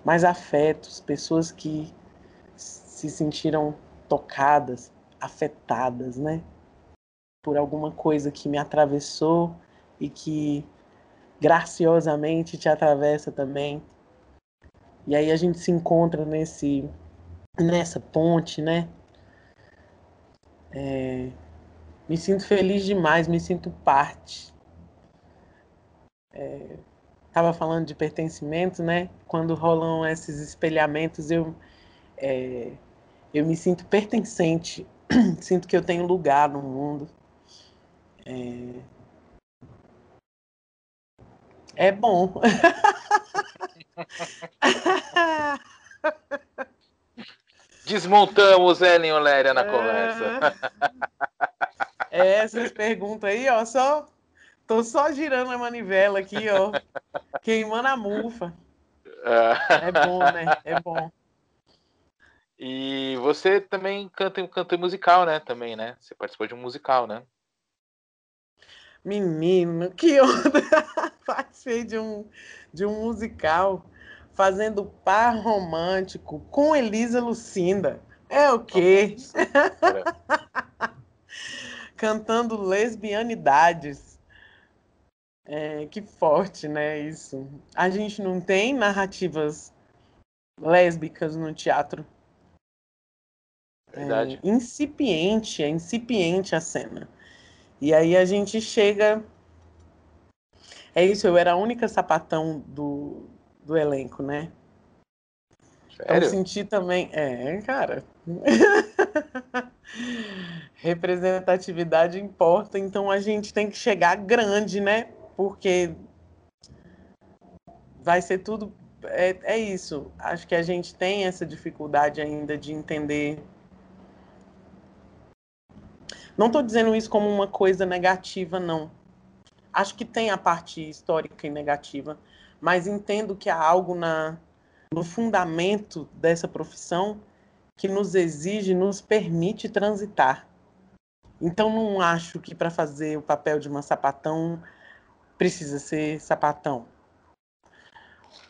mais afetos, pessoas que se sentiram tocadas, afetadas, né? Por alguma coisa que me atravessou e que graciosamente te atravessa também. E aí a gente se encontra nesse nessa ponte, né? É, me sinto feliz demais, me sinto parte. É, tava falando de pertencimento, né? Quando rolam esses espelhamentos, eu é, eu me sinto pertencente, sinto que eu tenho lugar no mundo. É, é bom. Desmontamos Ellen Oléria na conversa. É, essas perguntas aí, ó, só tô só girando a manivela aqui, ó, queimando a mufa. É bom, né? É bom. E você também canta, canta musical, né? Também, né? Você participou de um musical, né? Menino, que onda! Participei de um, de um musical fazendo par romântico com Elisa Lucinda. É o quê? Cantando lesbianidades. É, que forte, né? Isso. A gente não tem narrativas lésbicas no teatro. Verdade. É incipiente, é incipiente a cena. E aí a gente chega. É isso, eu era a única sapatão do, do elenco, né? Sério? Eu senti também. É, cara. Representatividade importa, então a gente tem que chegar grande, né? Porque vai ser tudo. É, é isso. Acho que a gente tem essa dificuldade ainda de entender. Não estou dizendo isso como uma coisa negativa, não. Acho que tem a parte histórica e negativa, mas entendo que há algo na, no fundamento dessa profissão que nos exige, nos permite transitar. Então, não acho que para fazer o papel de uma sapatão precisa ser sapatão.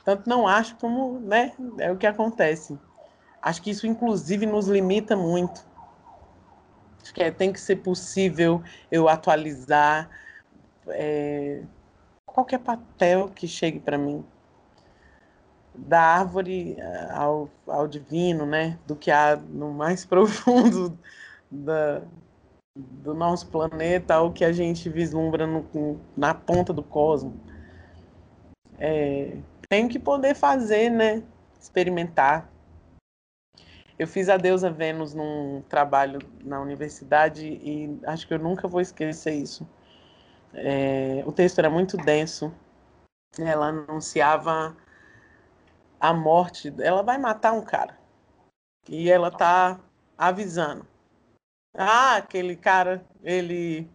Tanto não acho como, né, é o que acontece. Acho que isso, inclusive, nos limita muito. Acho que é, tem que ser possível eu atualizar, é, qualquer papel que chegue para mim da árvore eh, ao, ao divino, né? Do que há no mais profundo da, do nosso planeta ao que a gente vislumbra no, na ponta do cosmos. É, tenho que poder fazer, né? Experimentar. Eu fiz a deusa Vênus num trabalho na universidade e acho que eu nunca vou esquecer isso. É, o texto era muito denso. Ela anunciava a morte, ela vai matar um cara. E ela tá avisando. Ah, aquele cara, ele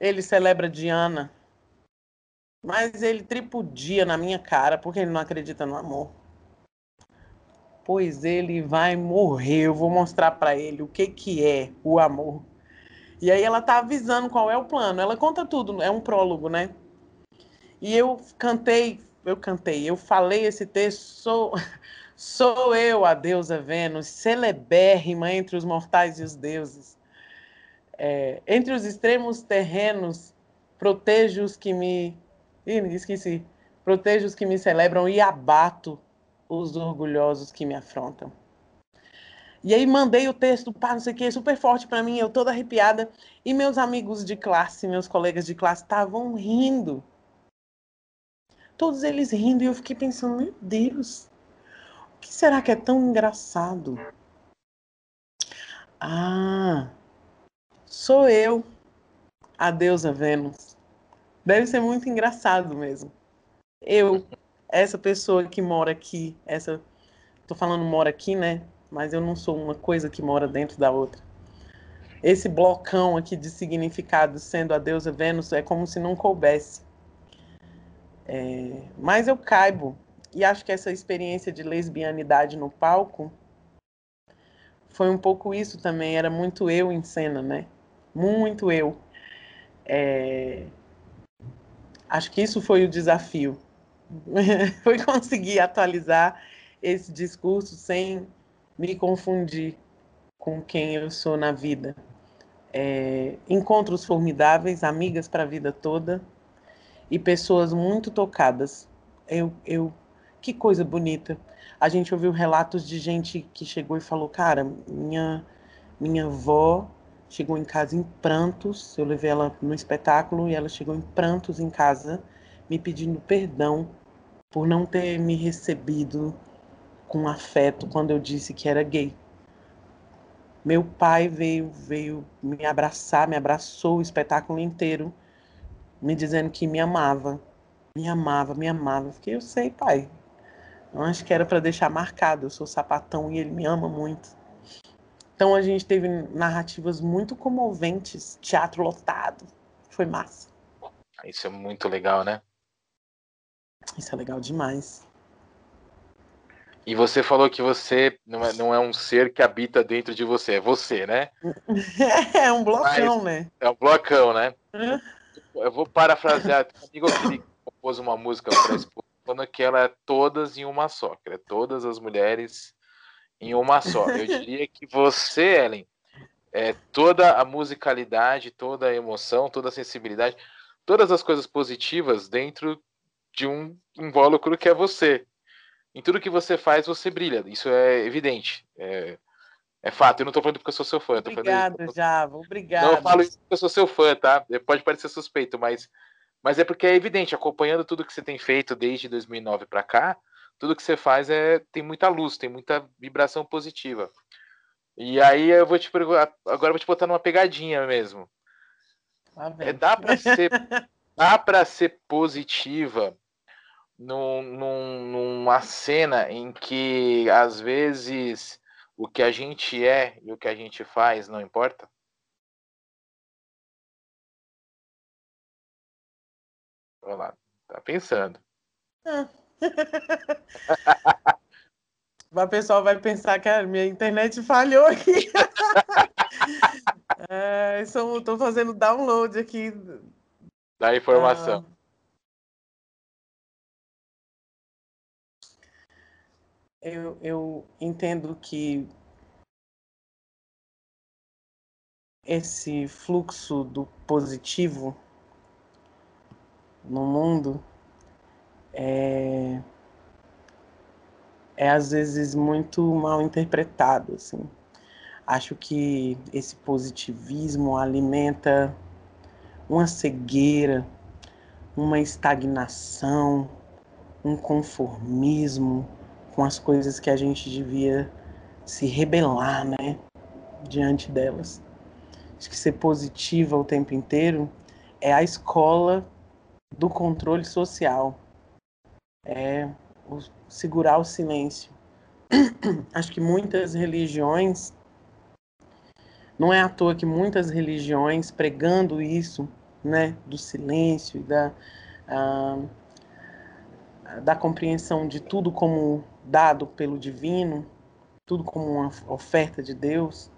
ele celebra Diana. Mas ele tripudia na minha cara porque ele não acredita no amor. Pois ele vai morrer. Eu vou mostrar para ele o que que é o amor. E aí ela tá avisando qual é o plano. Ela conta tudo, é um prólogo, né? E eu cantei, eu cantei, eu falei esse texto, sou, sou eu, a deusa Vênus, celebérrima entre os mortais e os deuses. É, entre os extremos terrenos, protejo os que me. Ih, esqueci. Protejo os que me celebram e abato os orgulhosos que me afrontam. E aí mandei o texto para não sei o que, super forte para mim, eu toda arrepiada. E meus amigos de classe, meus colegas de classe estavam rindo. Todos eles rindo e eu fiquei pensando, meu Deus, o que será que é tão engraçado? Ah, sou eu, a deusa Vênus. Deve ser muito engraçado mesmo. Eu, essa pessoa que mora aqui, essa. Tô falando mora aqui, né? mas eu não sou uma coisa que mora dentro da outra. Esse blocão aqui de significado sendo a deusa Vênus é como se não coubesse. É, mas eu caibo. E acho que essa experiência de lesbianidade no palco foi um pouco isso também. Era muito eu em cena, né? Muito eu. É, acho que isso foi o desafio. foi conseguir atualizar esse discurso sem me confundir com quem eu sou na vida. É, encontros formidáveis, amigas para a vida toda e pessoas muito tocadas. Eu, eu, que coisa bonita. A gente ouviu relatos de gente que chegou e falou: Cara, minha, minha avó chegou em casa em prantos. Eu levei ela no espetáculo e ela chegou em prantos em casa, me pedindo perdão por não ter me recebido com afeto quando eu disse que era gay. Meu pai veio, veio me abraçar, me abraçou o espetáculo inteiro, me dizendo que me amava, me amava, me amava. fiquei, eu sei, pai. Eu acho que era para deixar marcado. Eu sou sapatão e ele me ama muito. Então a gente teve narrativas muito comoventes, teatro lotado. Foi massa. Isso é muito legal, né? Isso é legal demais. E você falou que você não é, não é um ser que habita dentro de você, é você, né? É um blocão, Mas, né? É um blocão, né? Eu vou parafrasear. Tem um amigo que compôs uma música para esposa falando que ela é todas em uma só, que é todas as mulheres em uma só. Eu diria que você, Ellen, é toda a musicalidade, toda a emoção, toda a sensibilidade, todas as coisas positivas dentro de um invólucro que é você em tudo que você faz, você brilha. Isso é evidente. É, é fato. Eu não tô falando porque eu sou seu fã. Obrigado, falando... Java. Obrigado. Não, eu falo isso porque eu sou seu fã, tá? Pode parecer suspeito, mas, mas é porque é evidente. Acompanhando tudo que você tem feito desde 2009 para cá, tudo que você faz é tem muita luz, tem muita vibração positiva. E aí eu vou te perguntar, agora eu vou te botar numa pegadinha mesmo. Ah, é, dá para ser dá para ser positiva num, num, numa cena em que às vezes o que a gente é e o que a gente faz não importa? Olha lá, tá pensando. o pessoal vai pensar que a minha internet falhou aqui. é, estou fazendo download aqui. Da informação. Ah. Eu, eu entendo que esse fluxo do positivo no mundo é, é às vezes muito mal interpretado assim. Acho que esse positivismo alimenta uma cegueira uma estagnação um conformismo com as coisas que a gente devia se rebelar, né, diante delas. Acho que ser positiva o tempo inteiro é a escola do controle social. É segurar o silêncio. Acho que muitas religiões, não é à toa que muitas religiões pregando isso, né, do silêncio e da, ah, da compreensão de tudo como dado pelo divino, tudo como uma oferta de Deus.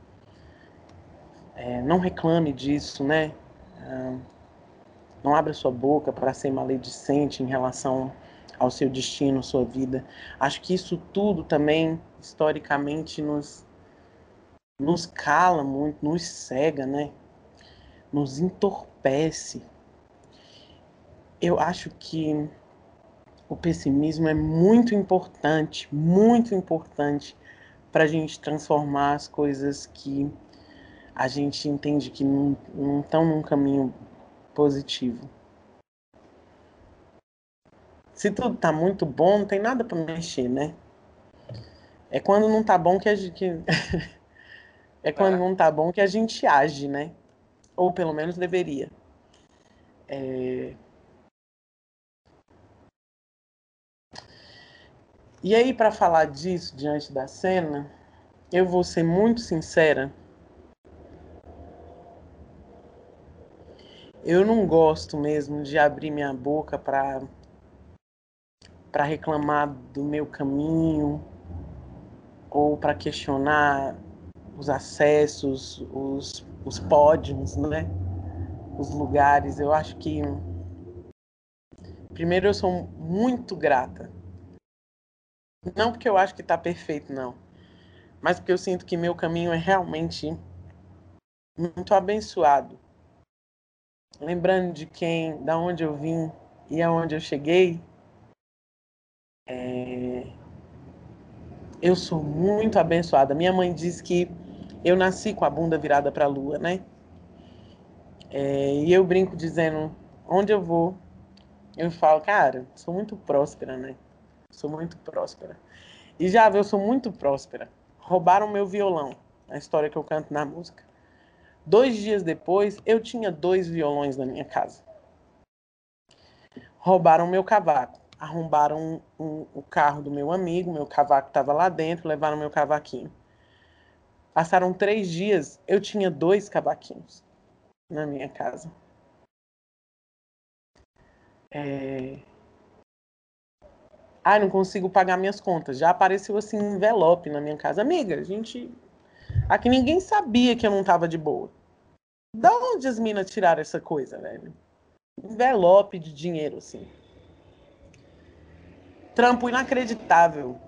É, não reclame disso, né? Ah, não abra sua boca para ser maledicente em relação ao seu destino, sua vida. Acho que isso tudo também, historicamente, nos, nos cala muito, nos cega, né? Nos entorpece. Eu acho que o pessimismo é muito importante, muito importante para a gente transformar as coisas que a gente entende que não, não estão num caminho positivo. Se tudo tá muito bom, não tem nada para mexer, né? É quando não tá bom que a gente é quando é. não tá bom que a gente age, né? Ou pelo menos deveria. É... E aí, para falar disso diante da cena, eu vou ser muito sincera. Eu não gosto mesmo de abrir minha boca para para reclamar do meu caminho ou para questionar os acessos, os, os pódios, né? Os lugares. Eu acho que primeiro eu sou muito grata não porque eu acho que está perfeito, não. Mas porque eu sinto que meu caminho é realmente muito abençoado. Lembrando de quem, da onde eu vim e aonde eu cheguei, é... eu sou muito abençoada. Minha mãe diz que eu nasci com a bunda virada para a lua, né? É... e eu brinco dizendo, onde eu vou, eu falo, cara, sou muito próspera, né? Sou muito próspera. E já eu sou muito próspera. Roubaram meu violão, a história que eu canto na música. Dois dias depois, eu tinha dois violões na minha casa. Roubaram meu cavaco. Arrombaram um, um, o carro do meu amigo, meu cavaco estava lá dentro, levaram meu cavaquinho. Passaram três dias, eu tinha dois cavaquinhos na minha casa. É... Ah, não consigo pagar minhas contas. Já apareceu assim um envelope na minha casa. Amiga, a gente. Aqui ninguém sabia que eu não tava de boa. Da onde as minas tiraram essa coisa, velho? Envelope de dinheiro, assim. Trampo inacreditável.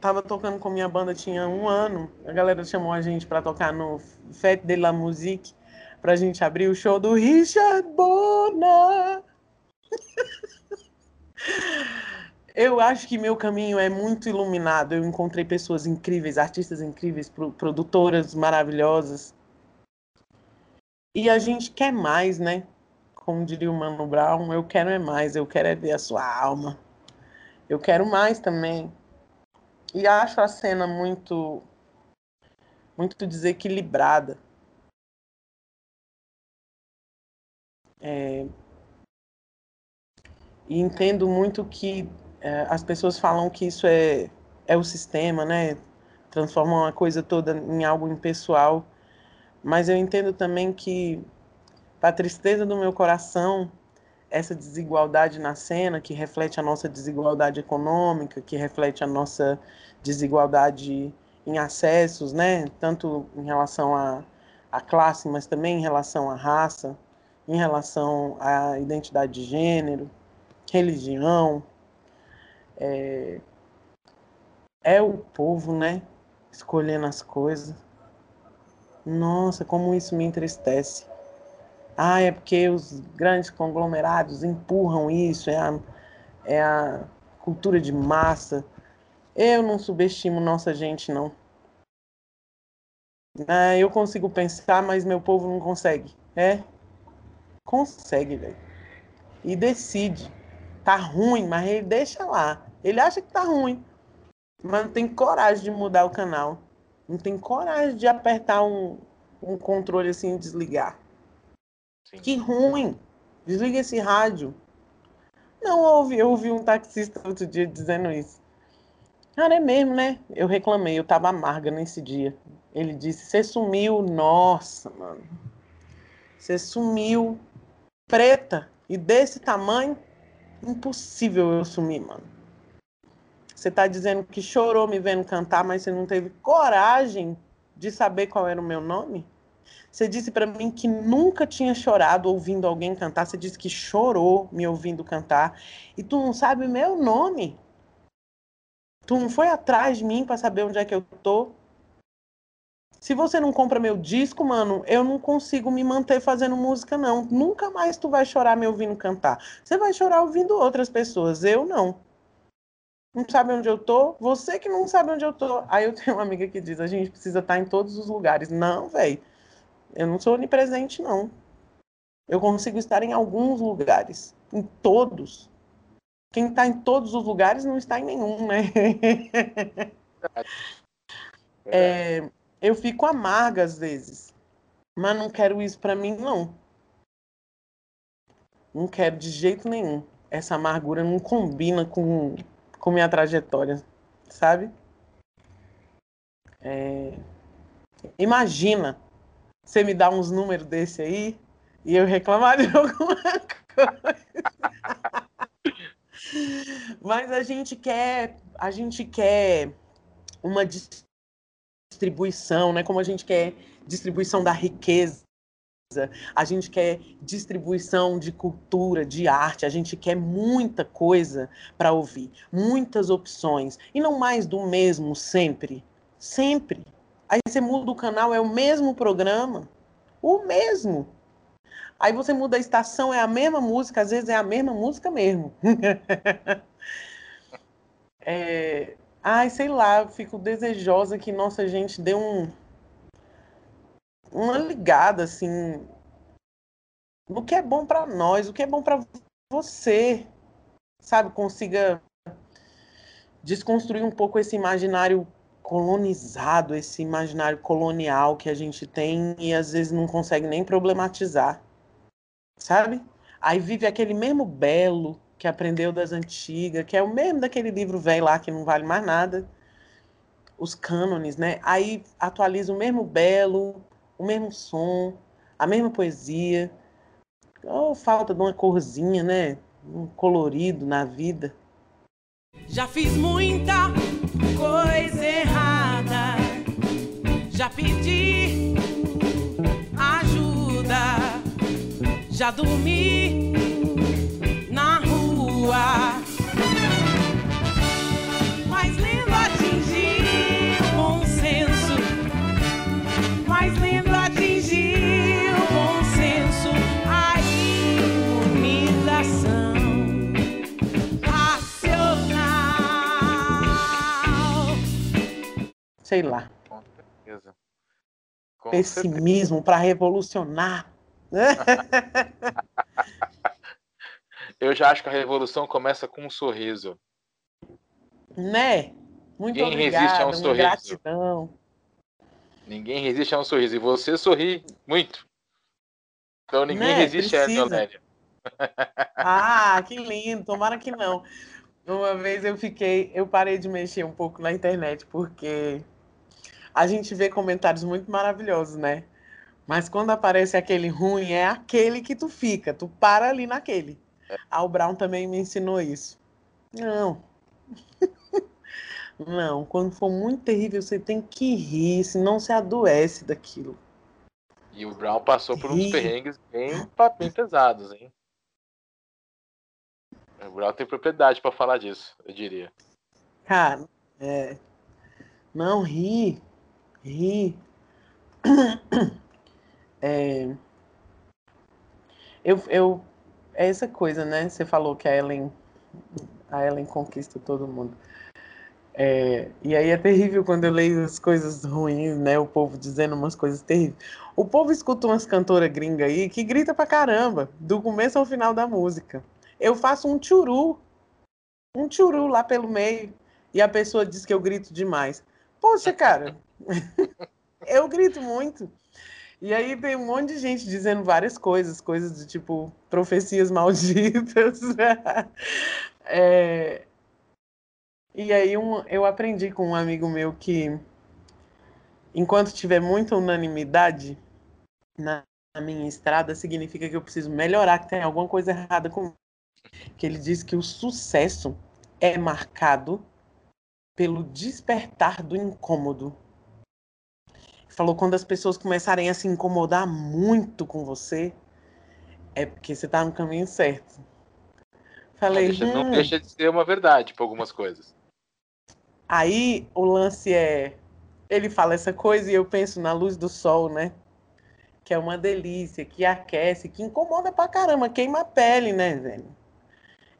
Tava tocando com minha banda, tinha um ano. A galera chamou a gente para tocar no Fête de la Musique pra gente abrir o show do Richard Bona. Eu acho que meu caminho é muito iluminado. Eu encontrei pessoas incríveis, artistas incríveis, produtoras maravilhosas. E a gente quer mais, né? Como diria o Mano Brown, eu quero é mais, eu quero é ver a sua alma. Eu quero mais também. E acho a cena muito muito desequilibrada. É... E entendo muito que é, as pessoas falam que isso é, é o sistema, né? Transformam a coisa toda em algo impessoal. Mas eu entendo também que, para a tristeza do meu coração, essa desigualdade na cena, que reflete a nossa desigualdade econômica, que reflete a nossa desigualdade em acessos, né? Tanto em relação à, à classe, mas também em relação à raça, em relação à identidade de gênero, religião, é, é o povo, né? Escolhendo as coisas. Nossa, como isso me entristece. Ah, é porque os grandes conglomerados empurram isso, é a, é a cultura de massa. Eu não subestimo nossa gente, não. Ah, eu consigo pensar, mas meu povo não consegue. É? Consegue, velho. E decide. Tá ruim, mas ele deixa lá. Ele acha que tá ruim, mas não tem coragem de mudar o canal. Não tem coragem de apertar um, um controle assim e desligar. Sim. Que ruim! Desliga esse rádio. Não ouvi, eu ouvi um taxista outro dia dizendo isso. Cara, é mesmo, né? Eu reclamei, eu tava amarga nesse dia. Ele disse: Você sumiu, nossa, mano. Você sumiu preta e desse tamanho. Impossível eu sumir, mano. Você tá dizendo que chorou me vendo cantar, mas você não teve coragem de saber qual era o meu nome? Você disse para mim que nunca tinha chorado ouvindo alguém cantar. Você disse que chorou me ouvindo cantar. E tu não sabe meu nome. Tu não foi atrás de mim para saber onde é que eu tô. Se você não compra meu disco, mano, eu não consigo me manter fazendo música, não. Nunca mais tu vai chorar me ouvindo cantar. Você vai chorar ouvindo outras pessoas, eu não. Não sabe onde eu tô? Você que não sabe onde eu tô. Aí eu tenho uma amiga que diz: a gente precisa estar em todos os lugares. Não, velho. Eu não sou onipresente, não. Eu consigo estar em alguns lugares. Em todos. Quem está em todos os lugares não está em nenhum, né? é, eu fico amarga às vezes. Mas não quero isso para mim, não. Não quero de jeito nenhum. Essa amargura não combina com, com minha trajetória, sabe? É... Imagina você me dá uns números desse aí e eu reclamar de alguma coisa. Mas a gente quer, a gente quer uma distribuição, né? Como a gente quer distribuição da riqueza, a gente quer distribuição de cultura, de arte, a gente quer muita coisa para ouvir, muitas opções e não mais do mesmo sempre, sempre. Aí você muda o canal, é o mesmo programa. O mesmo. Aí você muda a estação, é a mesma música, às vezes é a mesma música mesmo. é... Ai, sei lá, fico desejosa que nossa gente dê um uma ligada assim no que é bom para nós, o que é bom para você, sabe, consiga desconstruir um pouco esse imaginário colonizado, esse imaginário colonial que a gente tem e às vezes não consegue nem problematizar, sabe? Aí vive aquele mesmo belo que aprendeu das antigas, que é o mesmo daquele livro velho lá que não vale mais nada, os cânones, né? Aí atualiza o mesmo belo, o mesmo som, a mesma poesia. Oh, falta de uma corzinha, né? Um colorido na vida. Já fiz muita coisa errada. Já pedi ajuda. Já dormi na rua. Sei lá. Com certeza. Com Pessimismo para revolucionar. Eu já acho que a revolução começa com um sorriso. Né? Muito Ninguém obrigada, resiste a um sorriso. Gratidão. Ninguém resiste a um sorriso. E você sorri muito. Então ninguém né? resiste Precisa. a ela, Lélia. Ah, que lindo. Tomara que não. Uma vez eu fiquei, eu parei de mexer um pouco na internet porque a gente vê comentários muito maravilhosos, né? Mas quando aparece aquele ruim, é aquele que tu fica, tu para ali naquele. Al Brown também me ensinou isso. Não. Não, quando for muito terrível, você tem que rir, senão você adoece daquilo. E o Brown passou por uns perrengues bem, bem pesados, hein? O Brown tem propriedade para falar disso, eu diria. Cara, é. Não ri ri. É, eu, eu, é essa coisa, né? Você falou que a Ellen, a Ellen conquista todo mundo. É, e aí é terrível quando eu leio as coisas ruins, né? O povo dizendo umas coisas terríveis. O povo escuta umas cantoras gringas aí que grita pra caramba, do começo ao final da música. Eu faço um churu, um churu lá pelo meio, e a pessoa diz que eu grito demais. Poxa, cara, eu grito muito. E aí tem um monte de gente dizendo várias coisas, coisas de tipo profecias malditas. é... E aí um, eu aprendi com um amigo meu que enquanto tiver muita unanimidade na, minha estrada, significa que eu preciso melhorar, que tem alguma coisa errada comigo. Que ele diz que o sucesso é marcado pelo despertar do incômodo. Falou quando as pessoas começarem a se incomodar muito com você, é porque você está no caminho certo. Falei, não deixa, hum. não deixa de ser uma verdade para algumas coisas. Aí o lance é. Ele fala essa coisa e eu penso na luz do sol, né? Que é uma delícia, que aquece, que incomoda pra caramba, queima a pele, né, velho?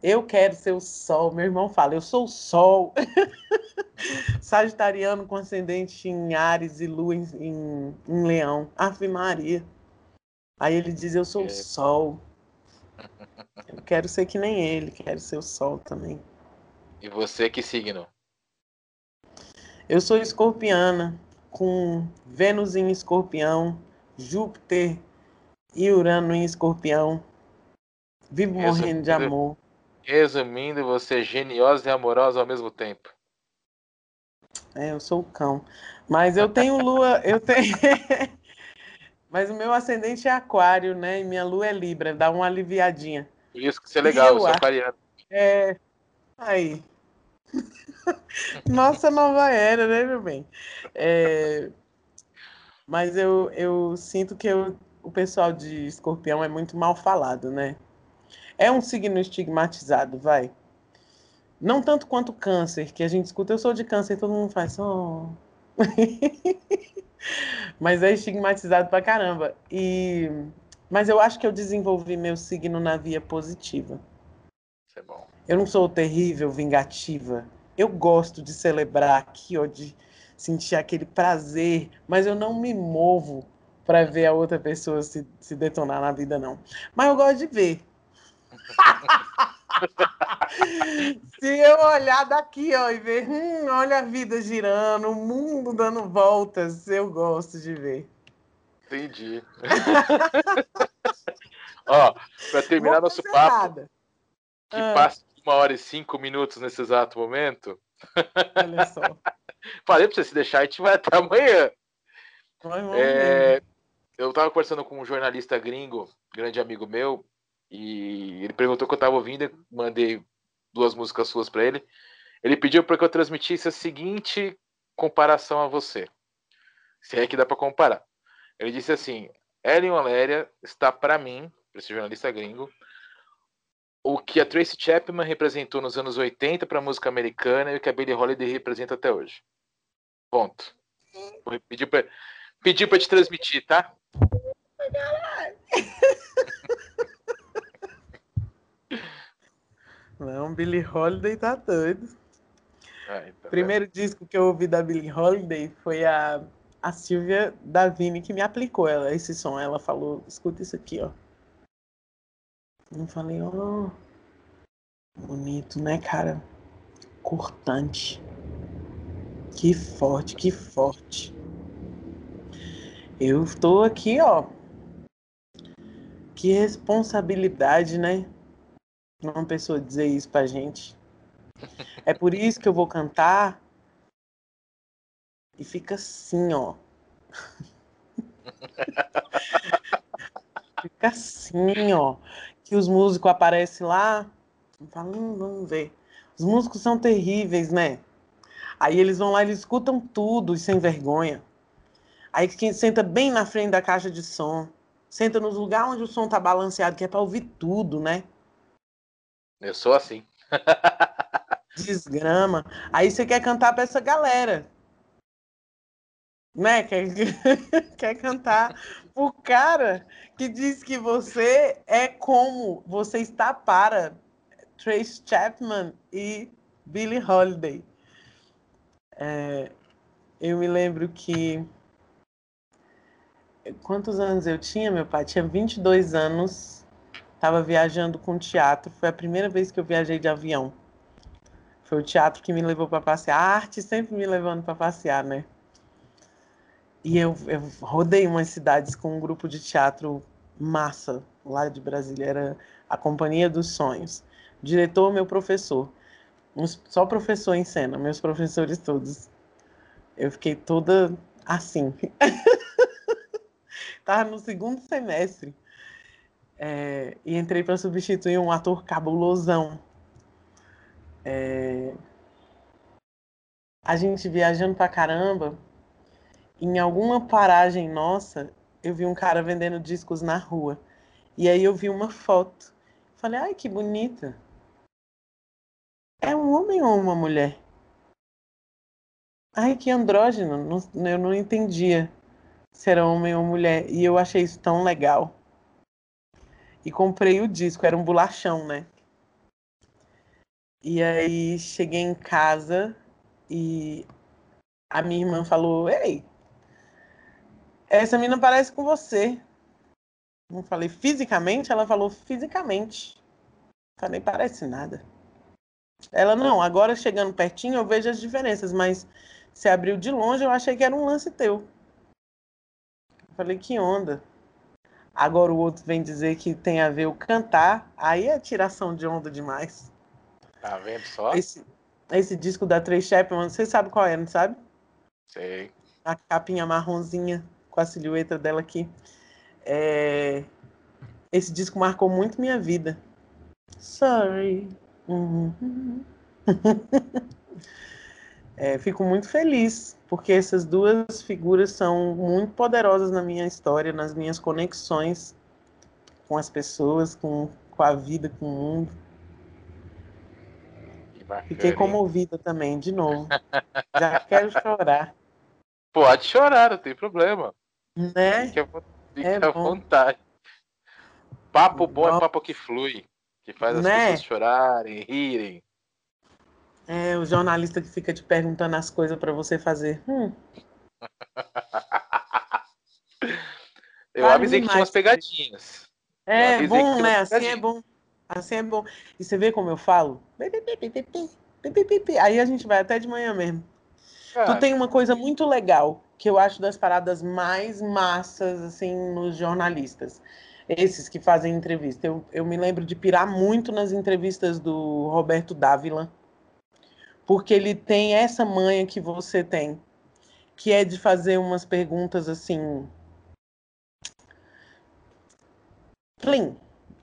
Eu quero ser o sol. Meu irmão fala, eu sou o sol. Sagitariano com ascendente em Ares e lua em, em, em Leão. Ave Maria. Aí ele diz, eu sou o é. sol. Eu quero ser que nem ele, quero ser o sol também. E você que signo? Eu sou escorpiana, com Vênus em escorpião, Júpiter e Urano em escorpião. Vivo Resumindo, morrendo de amor. Resumindo, você é geniosa e amorosa ao mesmo tempo. É, eu sou o cão. Mas eu tenho lua, eu tenho. Mas o meu ascendente é aquário, né? E minha lua é Libra, dá uma aliviadinha. Isso que você é legal, eu, sou aquariano. É. Aí. Nossa nova era, né, meu bem? É... Mas eu, eu sinto que eu, o pessoal de escorpião é muito mal falado, né? É um signo estigmatizado, vai. Não tanto quanto câncer, que a gente escuta, eu sou de câncer, todo mundo faz Oh. Mas é estigmatizado pra caramba. E... Mas eu acho que eu desenvolvi meu signo na via positiva. É bom. Eu não sou terrível, vingativa eu gosto de celebrar aqui, de sentir aquele prazer, mas eu não me movo para ver a outra pessoa se, se detonar na vida, não. Mas eu gosto de ver. Se eu olhar daqui, ó, e ver, hum, olha a vida girando, o mundo dando voltas, eu gosto de ver. Entendi. ó, para terminar nosso papo, que ah. passa uma hora e cinco minutos nesse exato momento. Olha só. Falei pra você se deixar, a gente vai até amanhã. É, eu tava conversando com um jornalista gringo, grande amigo meu, e ele perguntou que eu tava ouvindo, mandei duas músicas suas para ele. Ele pediu para que eu transmitisse a seguinte comparação a você. Se é que dá para comparar. Ele disse assim: Ellen Valéria está para mim, para esse jornalista gringo, o que a Tracy Chapman representou nos anos 80 para a música americana e o que a Billie Holiday representa até hoje. Ponto. Pediu para te transmitir, tá? Não, Billie Holiday tá doido. Ah, então Primeiro disco que eu ouvi da Billie Holiday foi a, a Silvia Davini que me aplicou ela, esse som. Ela falou, escuta isso aqui, ó. Eu falei, ó. Oh, bonito, né, cara? Cortante. Que forte, que forte. Eu estou aqui, ó. Que responsabilidade, né? Uma pessoa dizer isso pra gente. É por isso que eu vou cantar. E fica assim, ó. fica assim, ó que os músicos aparecem lá, falam, hum, vamos ver. Os músicos são terríveis, né? Aí eles vão lá, eles escutam tudo e sem vergonha. Aí quem senta bem na frente da caixa de som, senta nos lugares onde o som tá balanceado, que é para ouvir tudo, né? Eu sou assim. Desgrama. Aí você quer cantar para essa galera. Né? Quer, quer cantar o cara que diz que você é como você está para Trace Chapman e Billie Holiday. É, eu me lembro que quantos anos eu tinha, meu pai? Tinha 22 anos, estava viajando com teatro. Foi a primeira vez que eu viajei de avião. Foi o teatro que me levou para passear. A arte sempre me levando para passear, né? E eu, eu rodei umas cidades com um grupo de teatro massa lá de Brasília, era a Companhia dos Sonhos. Diretor, meu professor. só professor em cena, meus professores todos. Eu fiquei toda assim. Tava no segundo semestre. É, e entrei para substituir um ator cabulosão. É, a gente viajando pra caramba, em alguma paragem nossa, eu vi um cara vendendo discos na rua. E aí eu vi uma foto. Falei, ai, que bonita. É um homem ou uma mulher? Ai, que andrógeno. Não, eu não entendia se era homem ou mulher. E eu achei isso tão legal. E comprei o disco, era um bolachão, né? E aí cheguei em casa e a minha irmã falou: Ei, essa menina parece com você. Não falei fisicamente, ela falou fisicamente. Falei, parece nada. Ela, não, agora chegando pertinho eu vejo as diferenças, mas se abriu de longe eu achei que era um lance teu. Falei, que onda. Agora o outro vem dizer que tem a ver o cantar, aí é tiração de onda demais. Tá vendo só? Esse, esse disco da Trey Chapman, você sabe qual é, não sabe? Sei. A capinha marronzinha com a silhueta dela aqui. É... Esse disco marcou muito minha vida. Sorry. Uhum. é, fico muito feliz, porque essas duas figuras são muito poderosas na minha história, nas minhas conexões com as pessoas, com, com a vida, com o mundo. Fiquei comovida também, de novo. Já quero chorar. Pode chorar, não tem problema. Né? Fique, fique é à vontade. Papo bom é papo que flui, que faz as né? pessoas chorarem, rirem. É, o jornalista que fica te perguntando as coisas para você fazer. Hum. Eu vale avisei que tinha umas pegadinhas. É bom, né? Assim é bom. Assim é bom. E você vê como eu falo? Aí a gente vai até de manhã mesmo. Cara. Tu tem uma coisa muito legal que eu acho das paradas mais massas, assim, nos jornalistas. Esses que fazem entrevista. Eu, eu me lembro de pirar muito nas entrevistas do Roberto Dávila, porque ele tem essa manha que você tem, que é de fazer umas perguntas assim. Plim.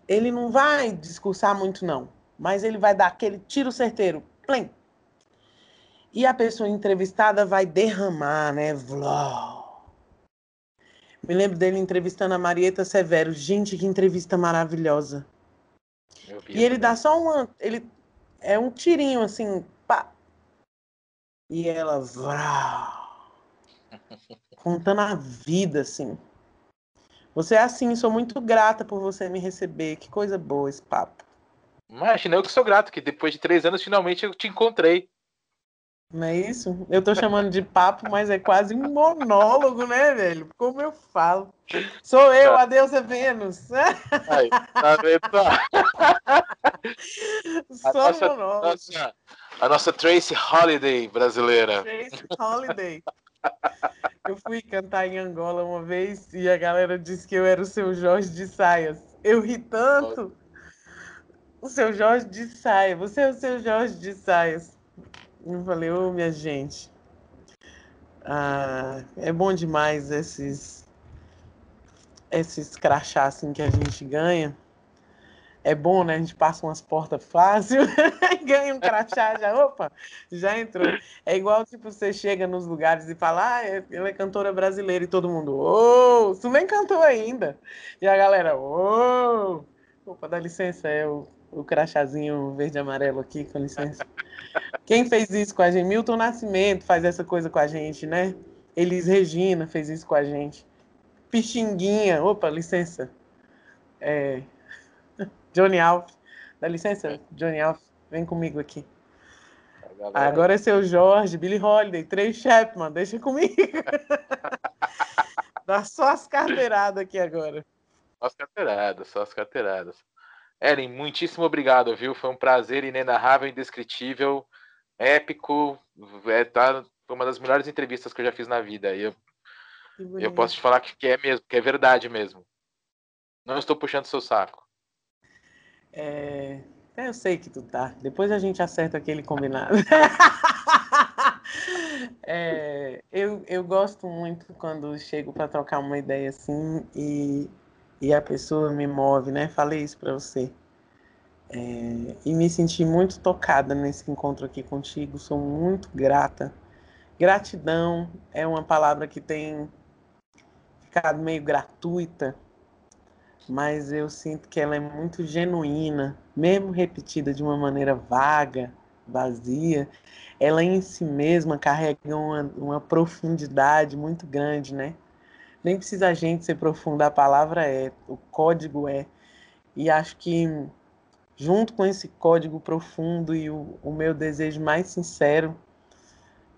Ele não vai discursar muito, não, mas ele vai dar aquele tiro certeiro. Plim e a pessoa entrevistada vai derramar, né? Vló. Me lembro dele entrevistando a Marieta Severo. Gente, que entrevista maravilhosa. E ele dá só uma. Ele é um tirinho assim. E ela, vrá, contando a vida, assim. Você é assim, sou muito grata por você me receber. Que coisa boa esse papo. Imagina, eu que sou grato, que depois de três anos finalmente eu te encontrei. Não é isso? Eu tô chamando de papo, mas é quase um monólogo, né, velho? Como eu falo. Sou eu, tá. adeus é Vênus. Aí, tá vendo? A nossa, monólogo. Nossa, a nossa Tracy Holiday brasileira. Tracy Holiday. Eu fui cantar em Angola uma vez e a galera disse que eu era o seu Jorge de Saias. Eu ri tanto. O seu Jorge de Saia. Você é o seu Jorge de Saias. Eu falei, ô oh, minha gente, ah, é bom demais esses esses crachás assim, que a gente ganha. É bom, né? A gente passa umas portas fácil, ganha um crachá, já, opa, já entrou. É igual, tipo, você chega nos lugares e fala, ah, é, ela é cantora brasileira, e todo mundo, ô, oh, tu nem cantou ainda. E a galera, ô, oh. opa, dá licença, é o, o crachazinho verde e amarelo aqui, com licença. Quem fez isso com a gente? Milton Nascimento faz essa coisa com a gente, né? Elis Regina fez isso com a gente. Pixinguinha, opa, licença. É... Johnny Alf, dá licença, Johnny Alf, vem comigo aqui. Agora é seu Jorge, Billy Holiday, Trey Chapman, deixa comigo. Dá só as carteiradas aqui agora. Só as carteiradas, só as carteiradas. Ellen, muitíssimo obrigado, viu? Foi um prazer inenarrável, indescritível, épico. É, tá, foi uma das melhores entrevistas que eu já fiz na vida. E eu, eu posso te falar que, que, é mesmo, que é verdade mesmo. Não estou puxando seu saco. É, É, eu sei que tu tá. Depois a gente acerta aquele combinado. é, eu, eu gosto muito quando chego para trocar uma ideia assim e, e a pessoa me move, né? Falei isso para você. É, e me senti muito tocada nesse encontro aqui contigo. Sou muito grata. Gratidão é uma palavra que tem ficado meio gratuita, mas eu sinto que ela é muito genuína, mesmo repetida de uma maneira vaga, vazia. Ela em si mesma carrega uma, uma profundidade muito grande, né? Nem precisa a gente ser profunda, a palavra é, o código é. E acho que junto com esse código profundo e o, o meu desejo mais sincero,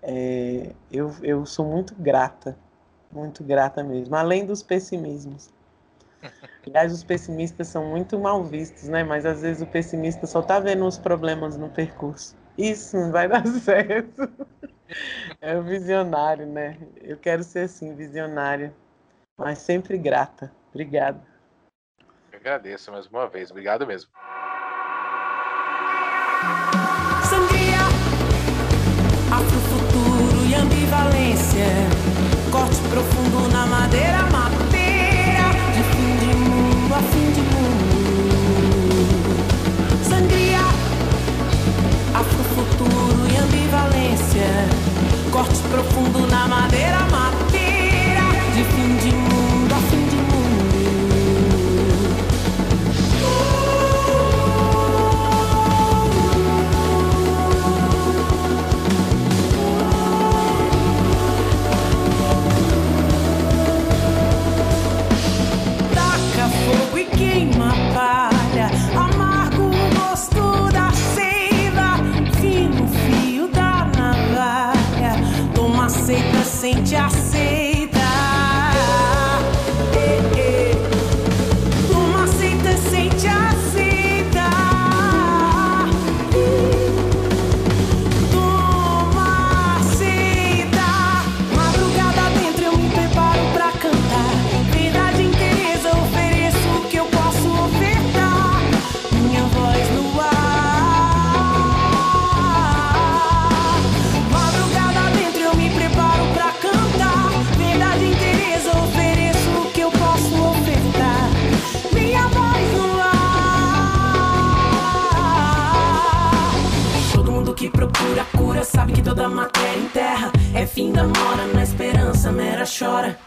é, eu, eu sou muito grata, muito grata mesmo, além dos pessimismos. Aliás, os pessimistas são muito mal vistos, né? Mas às vezes o pessimista só tá vendo os problemas no percurso. Isso não vai dar certo. É o visionário, né? Eu quero ser assim, visionária, mas sempre grata. Obrigada. Eu agradeço mais uma vez. Obrigado mesmo. Sangria, afro-futuro e ambivalência. Corte profundo na madeira. Toda matéria em terra é fim da mora. Na esperança, mera chora.